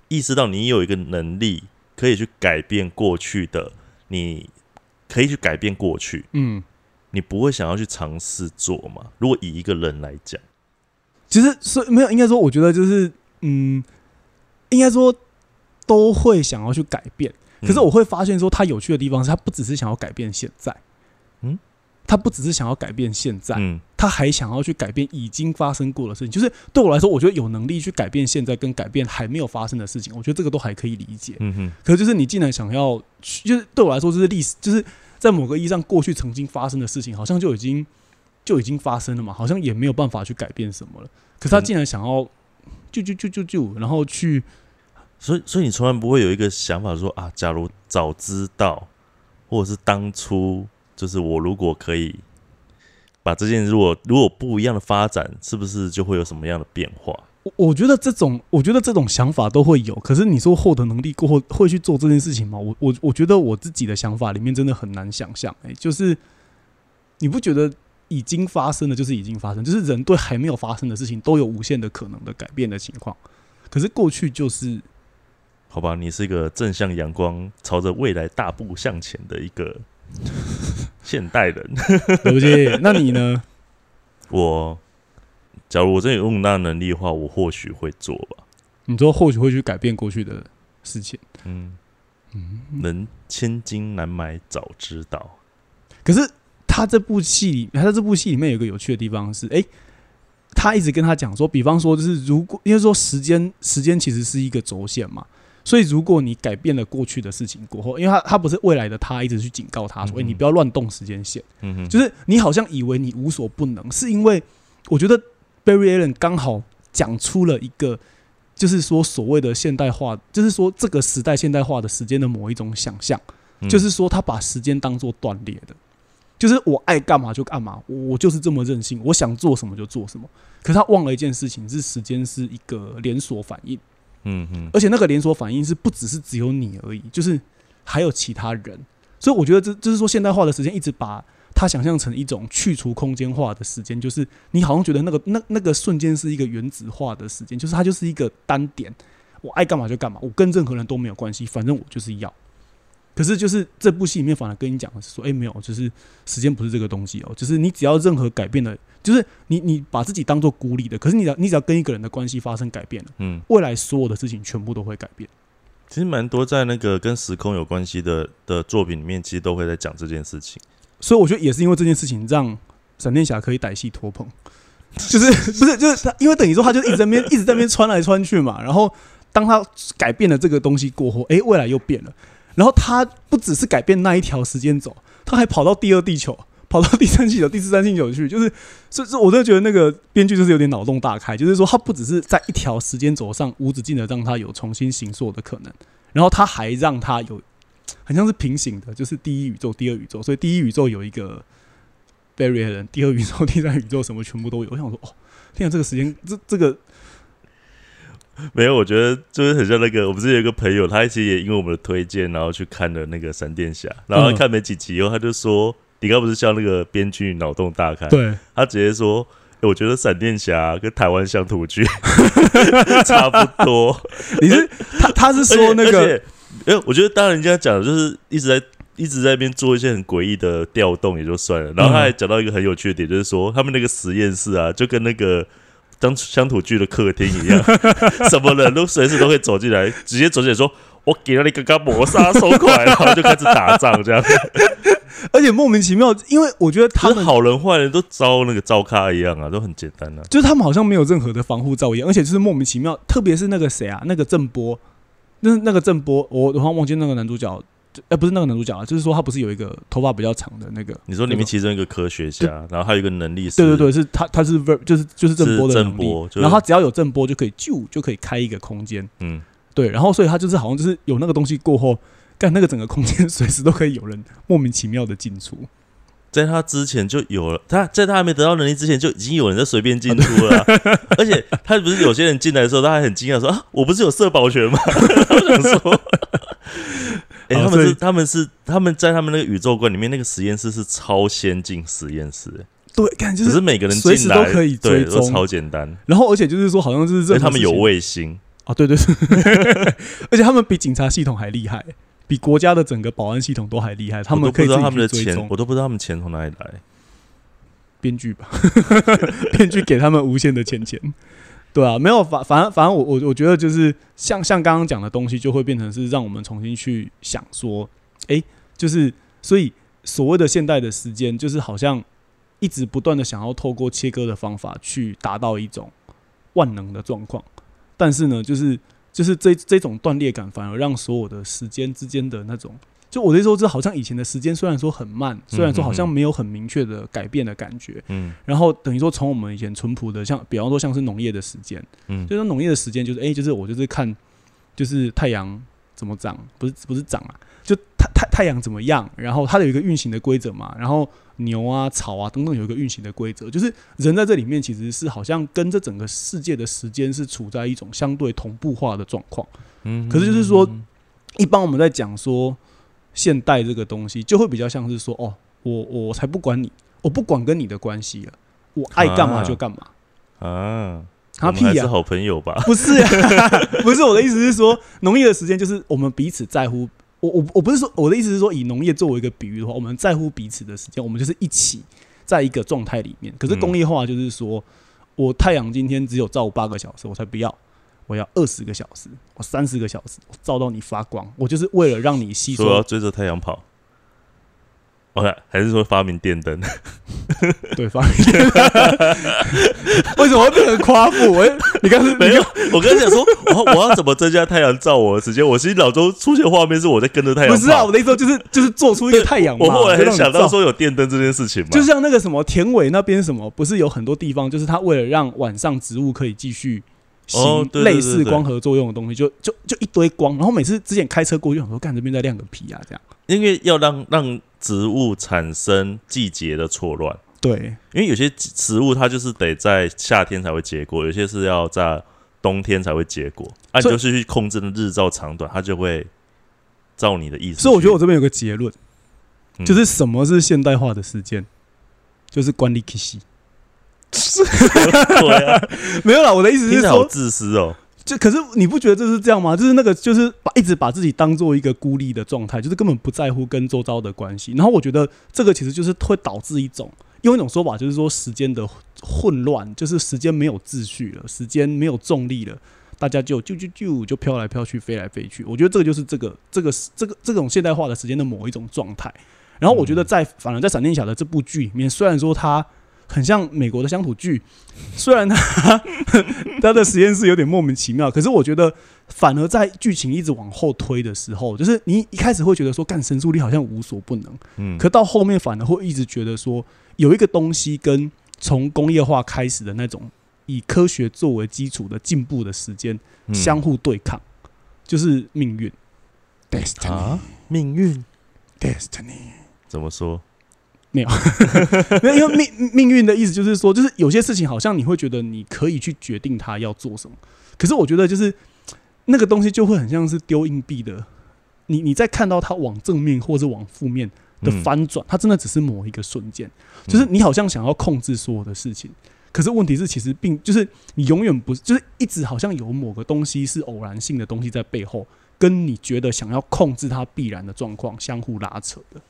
意识到你有一个能力可以去改变过去的，你可以去改变过去，嗯，你不会想要去尝试做吗？如果以一个人来讲，其实是没有，应该说，我觉得就是，嗯，应该说都会想要去改变，可是嗯我会发现说，他有趣的地方是，他不只是想要改变现在，嗯，他不只是想要改变现在，嗯。他还想要去改变已经发生过的事情，就是对我来说，我觉得有能力去改变现在跟改变还没有发生的事情，我觉得这个都还可以理解。嗯哼，可是就是你既然想要去，就是对我来说，就是历史，就是在某个意义上过去曾经发生的事情，好像就已经就已经发生了嘛，好像也没有办法去改变什么了。可是他竟然想要就就就就就，然后去所以所以你从来不会有一个想法说啊，假如早知道，或者是当初，就是我如果可以把这件，如果如果不一样的发展，是不是就会有什么样的变化？我我觉得这种，我觉得这种想法都会有。可是你说获得能力过后会去做这件事情吗？我我我觉得我自己的想法里面真的很难想象。哎，就是你不觉得已经发生的就是已经发生，就是人对还没有发生的事情都有无限的可能的改变的情况。可是过去就是好吧，你是一个正向阳光、朝着未来大步向前的一个 现代人。对不对，那你呢？我假如我真的有那么大能力的话，我或许会做吧。你说或许会去改变过去的事情，嗯，嗯，能千金难买早知道。可是他这部戏里，他这部戏里面有一个有趣的地方是，诶，他一直跟他讲说，比方说，就是如果因为说时间，时间其实是一个轴线嘛，所以如果你改变了过去的事情过后，因为他他不是未来的他一直去警告他说，诶，嗯哼。你不要乱动时间线，嗯哼，就是你好像以为你无所不能，是因为我觉得 Barry Allen 刚好讲出了一个。就是说，所谓的现代化，就是说这个时代现代化的时间的某一种想象，嗯就是说他把时间当做断裂的，就是我爱干嘛就干嘛，我我就是这么任性，我想做什么就做什么。可是他忘了一件事情，是时间是一个连锁反应，嗯嗯，而且那个连锁反应是不只是只有你而已，就是还有其他人。所以我觉得这就是说现代化的时间一直把它想象成一种去除空间化的时间，就是你好像觉得那个那那个瞬间是一个原子化的时间，就是它就是一个单点，我爱干嘛就干嘛，我跟任何人都没有关系，反正我就是要。可是就是这部戏里面反而跟你讲的是说，哎、没有，就是时间不是这个东西哦，就是你只要任何改变了，就是你你把自己当做孤立的，可是你只要你只要跟一个人的关系发生改变了，嗯，未来所有的事情全部都会改变。其实蛮多在那个跟时空有关系的的作品里面，其实都会在讲这件事情。所以我觉得也是因为这件事情，让闪电侠可以歹戏拖棚，就是不是就是他，因为等于说他就一直在那边 一直在那边穿来穿去嘛，然后当他改变了这个东西过后，诶，未来又变了，然后他不只是改变那一条时间轴，他还跑到第二地球，跑到第三星球、第四三星球去，就是，是是，我真的觉得那个编剧就是有点脑洞大开，就是说他不只是在一条时间轴上无止境的让他有重新行塑的可能，然后他还让他有很像是平行的，就是第一宇宙、第二宇宙，所以第一宇宙有一个 Barry 人，第二宇宙、第三宇宙什么全部都有。我想说，哦，天啊，这个时间，这这个 没有，我觉得就是很像那个，我们之前有一个朋友，他其实也因为我们的推荐，然后去看了那个闪电侠，然后他看没几集以后，他就说：“你刚不是像那个编剧脑洞大开？”对，他直接说：“欸我觉得闪电侠跟台湾乡土剧 差不多。你是他他是说那个，哎，我觉得当人家讲的就是一直在一直在那边做一些很诡异的调动也就算了，然后他还讲到一个很有趣的点，就是说他们那个实验室啊，就跟那个。当乡土剧的客厅一样，什么人都随时都会走进来，直接走进来说：“我给了你刚刚磨砂手块，然后就开始打仗这样。而且莫名其妙，因为我觉得他们好人坏人都招那个招咖一样啊，都很简单啊。就是他们好像没有任何的防护罩一样，而且就是莫名其妙，特别是那个谁啊，那个郑波，那那个郑波，我我好像忘记那个男主角，呃，不是那个男主角啊，就是说他不是有一个头发比较长的那个，你说里面其中一个科学家，然后还有一个能力是，对对对，是他他是 ver 就是就是郑波的是能力然后他只要有郑波就可以救就可以开一个空间，嗯，对，然后所以他就是好像就是有那个东西过后，干那个整个空间随时都可以有人莫名其妙的进出，在他之前就有了，他在他还没得到能力之前就已经有人在随便进出了啊、而且他不是有些人进来的时候，他还很惊讶说啊，我不是有社保权吗？我想说。哎、他们是他们是他们在他们那个宇宙观里面，那个实验室是超先进实验室、欸对，干就只是是，每个人随时进来都可以对，追踪。都超简单，然后而且就是说好像就是因为他们有卫星，啊，对对对，而且他们比警察系统还厉害，比国家的整个保安系统都还厉害，他我都不知道们可以他们的钱，我都不知道他们钱从哪里来。编剧吧，编剧给他们无限的钱钱。对啊，没有反反正反正我我我觉得就是像像刚刚讲的东西，就会变成是让我们重新去想说，诶，就是所以所谓的现代的时间，就是好像一直不断的想要透过切割的方法去达到一种万能的状况，但是呢，就是就是这这种断裂感，反而让所有的时间之间的那种，就我的意思说，这好像以前的时间虽然说很慢，虽然说好像没有很明确的改变的感觉，嗯然后等于说从我们以前淳朴的，像比方说像是农业的时间，嗯，就是农业的时间，就是哎、就是我就是看，就是太阳怎么长，不是不是长啊，就太太太阳怎么样，然后它有一个运行的规则嘛，然后牛啊、草啊等等有一个运行的规则，就是人在这里面其实是好像跟这整个世界的时间是处在一种相对同步化的状况。嗯可是就是说一般我们在讲说现代这个东西，就会比较像是说，哦，我我才不管你，我不管跟你的关系了，我爱干嘛就干嘛。啊，啊我们屁呀、还是好朋友吧？不是、啊，不是我的意思是说，农业的时间就是我们彼此在乎。我我我不是说我的意思是说，以农业作为一个比喻的话，我们在乎彼此的时间，我们就是一起在一个状态里面。可是嗯工业化就是说，我太阳今天只有照八个小时，我才不要，我要二十个小时，我三十个小时，我照到你发光，我就是为了让你吸收。我要追着太阳跑。OK，还是说发明电灯？对，发明电灯。为什么会变成夸父？我你刚才没有，我刚才讲说，我我要怎么增加太阳照我的时间？我其实脑中出现画面是我在跟着太阳跑。不是啊，我的意思说就是就是做出一个太阳嘛。我后来就让你照很想到说有电灯这件事情嘛，就像那个什么田尾那边什么，不是有很多地方，就是他为了让晚上植物可以继续哦行对对对类似光合作用的东西，就就就一堆光，然后每次之前开车过去，很多干这边在亮个屁啊，这样。因为要让让植物产生季节的错乱，对，因为有些植物它就是得在夏天才会结果，有些是要在冬天才会结果，啊，你就是去控制日照长短，它就会照你的意思。所以我觉得我这边有个结论，嗯就是什么是现代化的时间，就是管理 K 西。对啊，没有啦，我的意思是说，自私哦。就可是你不觉得这是这样吗？就是那个就是把一直把自己当做一个孤立的状态，就是根本不在乎跟周遭的关系。然后我觉得这个其实就是会导致一种，用一种说法就是说时间的混乱，就是时间没有秩序了，时间没有重力了。大家就就就就就飘来飘去，飞来飞去。我觉得这个就是这个这个这个这种现代化的时间的某一种状态。然后我觉得在反而在闪电侠的这部剧里面，虽然说他很像美国的乡土剧。虽然他他 的实验室有点莫名其妙，可是我觉得反而在剧情一直往后推的时候，就是你一开始会觉得说干神助力好像无所不能，嗯，可到后面反而会一直觉得说有一个东西跟从工业化开始的那种以科学作为基础的进步的时间嗯相互对抗，就是命运。啊，命运怎么说？没有，没有因为命命运的意思就是说，就是有些事情好像你会觉得你可以去决定它要做什么，可是我觉得就是那个东西就会很像是丢硬币的，你你在看到它往正面或者往负面的嗯翻转，它真的只是某一个瞬间，就是你好像想要控制所有的事情，可是问题是其实并就是你永远不是，就是一直好像有某个东西是偶然性的东西在背后，跟你觉得想要控制它必然的状况相互拉扯的。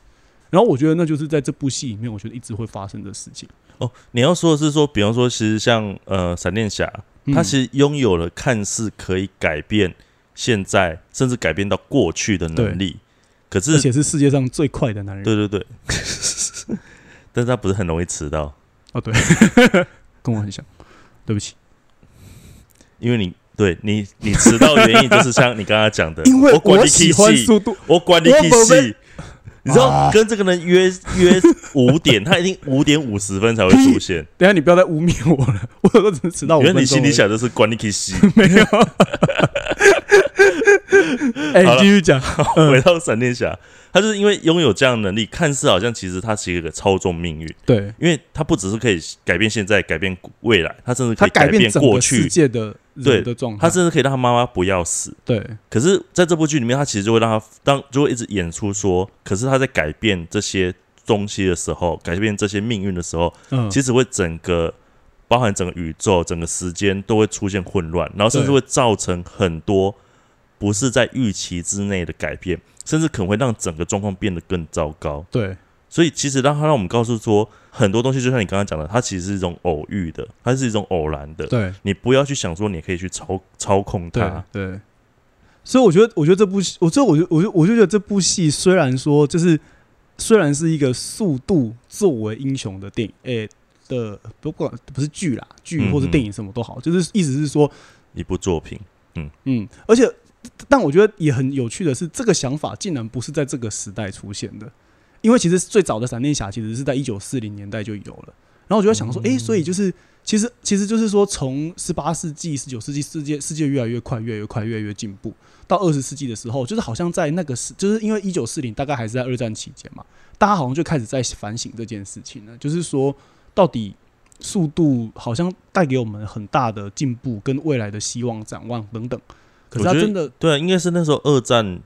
然后我觉得那就是在这部戏里面，我觉得一直会发生的事情。哦，你要说的是说，比方说，其实像呃闪电侠，嗯他其实拥有了看似可以改变现在，甚至改变到过去的能力，可是而且是世界上最快的男人。对对对，但是他不是很容易迟到，哦，对，跟我很像。对不起，因为你对你你迟到的原因就是像你刚刚讲的，因为管你我喜欢速度。我管你我宝 K 贝戏，你知道啊跟这个人约约五点，他一定五点五十分才会出现。等下你不要再污蔑我了，我有只是迟到五原来你。心里想的是管你 K 戏。没有？哎，继续讲。回到闪电侠，他就是因为拥有这样的能力，看似好像其实他是一个操纵命运，对，因为他不只是可以改变现在、改变未来，他甚至可他以改变整过去世去，界的对人的状态。他甚至可以让他妈妈不要死。对可是在这部剧里面，他其实就会让他当就会一直演出说，可是他在改变这些东西的时候，改变这些命运的时候，嗯，其实会整个包含整个宇宙、整个时间都会出现混乱，然后甚至会造成很多不是在预期之内的改变，甚至可能会让整个状况变得更糟糕。对所以其实让他让我们告诉说，很多东西就像你刚刚讲的，它其实是一种偶遇的，它是一种偶然的。对你不要去想说你可以去操操控它，对。所以我觉得，我觉得这部戏，我这我就我就我就觉得这部戏虽然说就是虽然是一个速度作为英雄的电影，诶、的不管不是剧啦，剧嗯或者电影什么都好，就是意思是说，一部作品。嗯嗯，而且但我觉得也很有趣的是，这个想法竟然不是在这个时代出现的，因为其实最早的闪电侠其实是在一九四零年代就有了。然后我就在想说，诶，所以就是其实其实就是说，从十八世纪、十九世纪，世界世界越来越快，越来越快，越来越进步，到二十世纪的时候，就是好像在那个时，就是因为一九四零大概还是在二战期间嘛，大家好像就开始在反省这件事情了，就是说到底速度好像带给我们很大的进步，跟未来的希望展望等等。可是他真的对啊，应该是那时候二战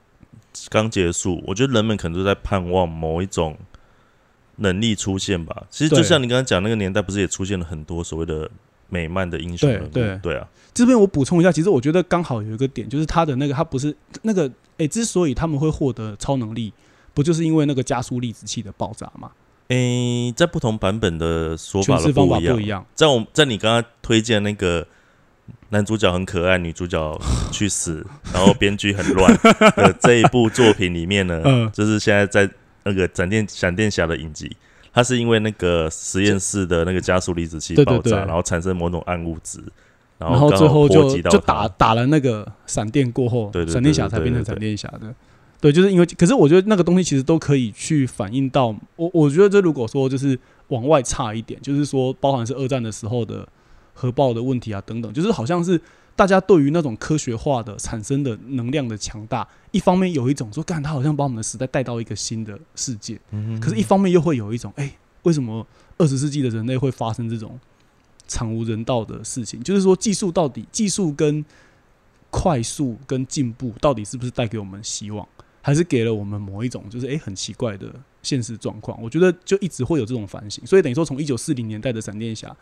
刚结束，我觉得人们可能都在盼望某一种能力出现吧。其实就像你刚刚讲那个年代，不是也出现了很多所谓的美漫的英雄人物？对对对啊，这边我补充一下，其实我觉得刚好有一个点，就是他的那个他不是那个诶、之所以他们会获得超能力，不就是因为那个加速粒子器的爆炸吗？诶、在不同版本的说法都诠释方法不一样不一。样。在我在你刚刚推荐那个男主角很可爱，女主角去死，然后编剧很乱的 这一部作品里面呢，嗯就是现在在那个闪电闪电侠的影集，它是因为那个实验室的那个加速离子器爆炸，对然后产生某种暗物质，然然后最后就就打打了那个闪电过后，闪电侠才变成闪电侠的。对，就是因为，可是我觉得那个东西其实都可以去反映到我。我觉得这如果说就是往外差一点，就是说包含是二战的时候的核爆的问题啊等等，就是好像是大家对于那种科学化的产生的能量的强大，一方面有一种说，干他好像把我们的时代带到一个新的世界，嗯可是，一方面又会有一种，哎、为什么二十世纪的人类会发生这种惨无人道的事情？就是说，技术到底技术跟快速跟进步，到底是不是带给我们希望，还是给了我们某一种就是哎、诶很奇怪的现实状况？我觉得就一直会有这种反省。所以等于说，从一九四零年代的闪电侠，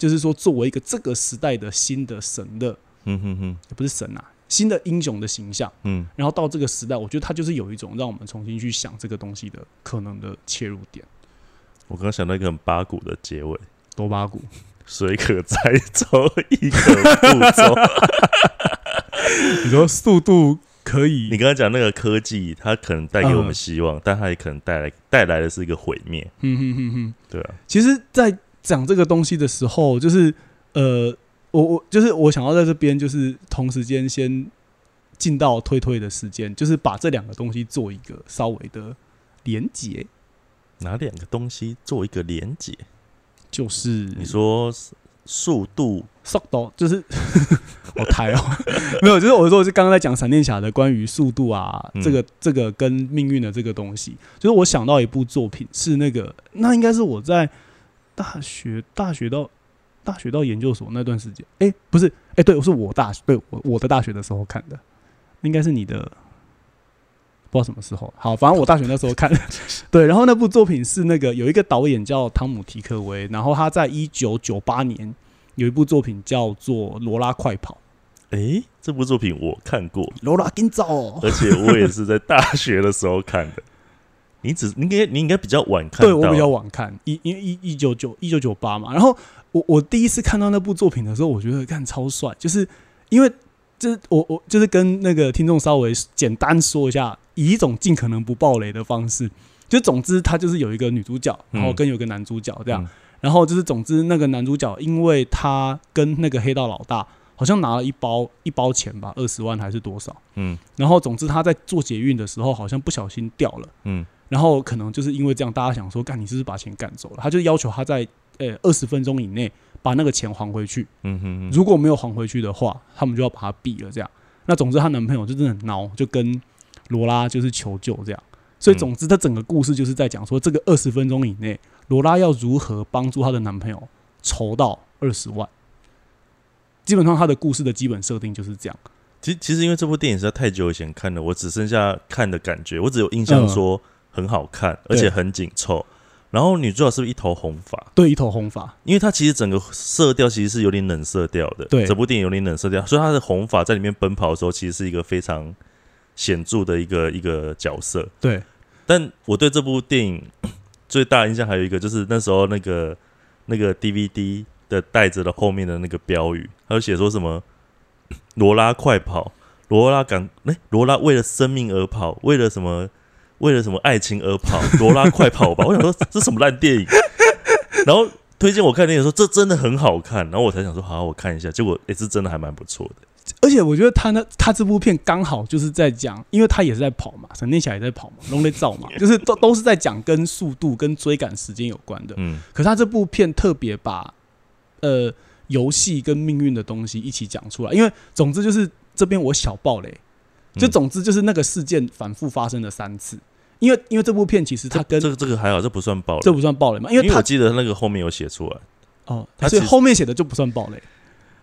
就是说作为一个这个时代的新的神的，嗯哼哼，不是神啊，新的英雄的形象。嗯，然后到这个时代，我觉得他就是有一种让我们重新去想这个东西的可能的切入点。我刚刚想到一个很八股的结尾：多八股，水可载舟，亦可覆舟。你说速度可以你刚刚讲那个科技，它可能带给我们嗯希望，但它也可能带来带来的是一个毁灭，嗯哼哼哼。对啊，其实，在讲这个东西的时候，就是呃，我我就是我想要在这边就是同时间先进到推推的时间，就是把这两个东西做一个稍微的连结，哪两个东西做一个连结？就是你说速度？速度就是 我抬哦，没有，就是我说是刚刚在讲闪电侠的关于速度啊，嗯。这个这个跟命运的这个东西，就是我想到一部作品是那个，那应该是我在大学大学到大学到研究所那段时间，哎、不是，哎、对，我是我大学对我我的大学的时候看的，应该是你的。不知道什么时候，好，反正我大学那时候看，对，然后那部作品是那个有一个导演叫汤姆提克威，然后他在一九九八年有一部作品叫做《罗拉快跑》，诶，这部作品我看过，罗拉金走哦，而且我也是在大学的时候看的。你只你应该你应该比较晚看到，对我比较晚看，一因为一一九九一九九八嘛，然后我我第一次看到那部作品的时候，我觉得看超帅，就是因为就是我我就是跟那个听众稍微简单说一下，以一种尽可能不暴雷的方式，就总之他就是有一个女主角，然后跟有一个男主角这样，嗯。然后就是总之那个男主角因为他跟那个黑道老大好像拿了一包一包钱吧，二十万还是多少，嗯。然后总之他在做捷运的时候好像不小心掉了。嗯然后可能就是因为这样，大家想说，干你是不是把钱赶走了？他就要求他在呃二十分钟以内把那个钱还回去，嗯哼哼，如果没有还回去的话，他们就要把他毙了。这样，那总之她男朋友就真的很孬，就跟罗拉就是求救这样。所以嗯总之，他整个故事就是在讲说，这个二十分钟以内，罗拉要如何帮助她的男朋友筹到二十万。基本上，她的故事的基本设定就是这样。其其实因为这部电影实在太久以前看了，我只剩下看的感觉，我只有印象说很好看，而且很紧凑。然后女主角是不是一头红发？对，一头红发，因为它其实整个色调其实是有点冷色调的，对这部电影有点冷色调，所以她的红发在里面奔跑的时候，其实是一个非常显著的一个一个角色。对，但我对这部电影最大的印象还有一个，就是那时候那个那个 DVD 的袋子的后面的那个标语，还有写说什么“ 罗拉快跑”，罗拉赶哎，罗拉为了生命而跑，为了什么？为了什么爱情而跑？罗拉快跑吧！我想说这什么烂电影？然后推荐我看电影说这真的很好看，然后我才想说好，我看一下。结果也是真的还蛮不错的。而且我觉得他呢他这部片刚好就是在讲，因为他也是在跑嘛，闪电侠也在跑嘛，龙雷造嘛，就是都都是在讲跟速度跟追赶时间有关的。嗯可是他这部片特别把呃游戏跟命运的东西一起讲出来，因为总之就是这边我小爆雷，就嗯总之就是那个事件反复发生了三次。因为因为这部片其实它跟这个这个还好，这不算暴雷，这不算暴雷嘛，因因为我为记得那个后面有写出来。哦，它其实所以后面写的就不算暴雷。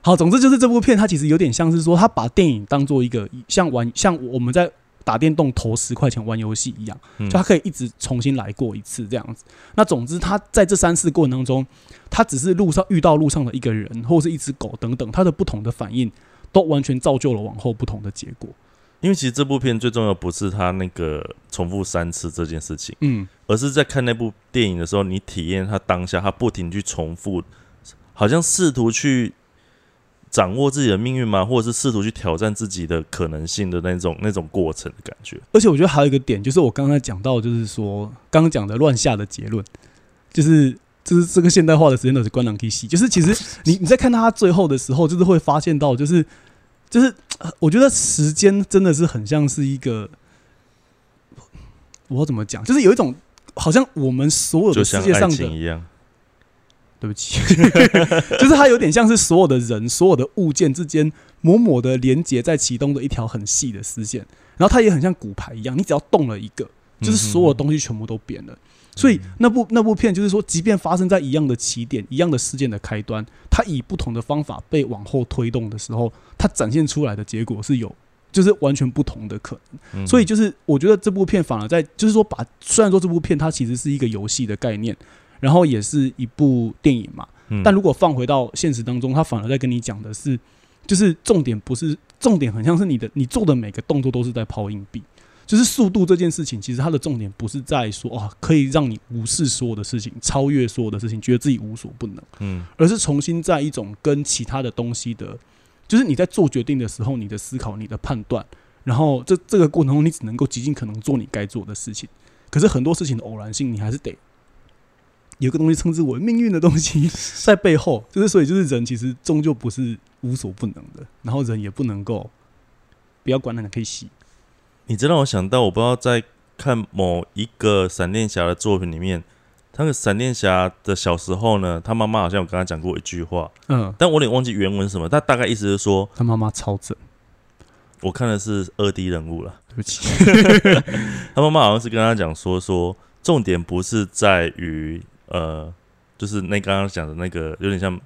好，总之就是这部片它其实有点像是说，他把电影当做一个像玩像我们在打电动投十块钱玩游戏一样，嗯就他可以一直重新来过一次这样子。那总之他在这三次过程当中，他只是路上遇到路上的一个人或是一只狗等等，他的不同的反应都完全造就了往后不同的结果。因为其实这部片最重要不是他那个重复三次这件事情，嗯，而是在看那部电影的时候，你体验他当下，他不停去重复，好像试图去掌握自己的命运吗？或者是试图去挑战自己的可能性的那种那种过程的感觉。而且我觉得还有一个点，就是我刚才讲到，就是说刚刚讲的乱下的结论，就是就是这个现代化的时间都是关人可以洗，就是其实你你在看到他最后的时候，就是会发现到，就是就是呃我觉得时间真的是很像是一个，我怎么讲，就是有一种好像我们所有的世界上的，一样，对不起，就是它有点像是所有的人、所有的物件之间某某的连接在其中的一条很细的丝线，然后它也很像骨牌一样，你只要动了一个，就是所有东西全部都变了。所以那部那部片就是说，即便发生在一样的起点、一样的事件的开端，它以不同的方法被往后推动的时候，它展现出来的结果是有，就是完全不同的可能。嗯所以就是我觉得这部片反而在，就是说把虽然说这部片它其实是一个游戏的概念，然后也是一部电影嘛，嗯但如果放回到现实当中，它反而在跟你讲的是，就是重点不是重点，很像是你的你做的每个动作都是在抛硬币。就是速度这件事情，其实它的重点不是在说啊，可以让你无视所有的事情，超越所有的事情，觉得自己无所不能，嗯而是重新在一种跟其他的东西的，就是你在做决定的时候，你的思考、你的判断，然后这这个过程中，你只能够极尽可能做你该做的事情。可是很多事情的偶然性，你还是得有个东西称之为命运的东西在背后，就是所以就是人其实终究不是无所不能的，然后人也不能够不要管那个可以洗。你这让我想到，我不知道在看某一个闪电侠的作品里面，那个闪电侠的小时候呢，他妈妈好像有跟他讲过一句话，嗯，但我有点忘记原文什么，他大概意思是说，他妈妈超正，我看的是二 D 人物了，对不起，他妈妈好像是跟他讲说，说重点不是在于呃，就是那刚刚讲的那个有点像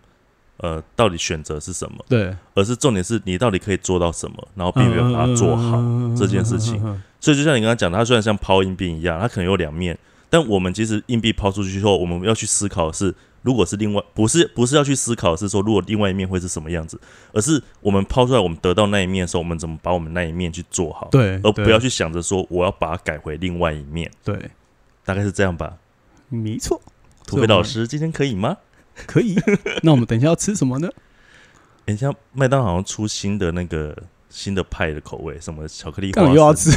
呃，到底选择是什么，对，而是重点是你到底可以做到什么，然后并没有把它做好这件事情。嗯所以就像你刚刚讲的，它虽然像抛硬币一样，它可能有两面，但我们其实硬币抛出去之后，我们要去思考的是，如果是另外不是不是要去思考的是说，如果另外一面会是什么样子，而是我们抛出来，我们得到那一面的时候，我们怎么把我们那一面去做好，对，而不要去想着说我要把它改回另外一面，对，大概是这样吧。没错，土匪老师今天可以吗？可以。那我们等一下要吃什么呢？等一下麦当劳好像出新的那个新的派的口味，什么巧克力花刚又要吃，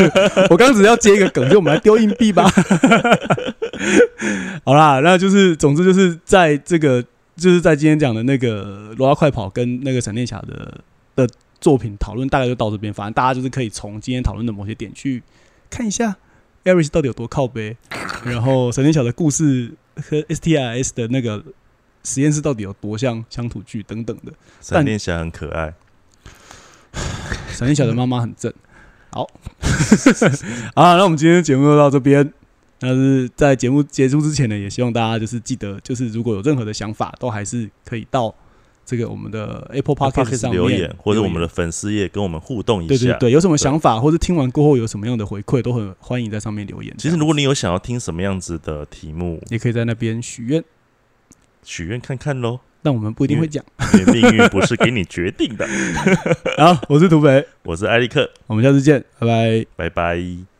我刚只是要接一个梗，就我们来丢硬币吧。好啦，那就是总之就是在这个就是在今天讲的那个《罗拉快跑》跟那个闪电侠的的作品讨论，大概就到这边。反正大家就是可以从今天讨论的某些点去看一下 Aris 到底有多靠背，然后闪电侠的故事和 STIS 的那个实验室到底有多像乡土剧等等的。闪电侠很可爱。闪电侠的妈妈很正。好，啊，那我们今天的节目就到这边。但是在节目结束之前呢，也希望大家就是记得，就是如果有任何的想法，都还是可以到这个我们的 Apple Podcast 上面留言，或者我们的的粉丝页跟我们互动一下。对对对，有什么想法，或者听完过后有什么样的回馈，都很欢迎在上面留言。其实如果你有想要听什么样子的题目，也可以在那边许愿，许愿看看喽。但我们不一定会讲。因为命运不是给你决定的。好，我是土匪，我是艾利克，我们下次见，拜拜。拜拜。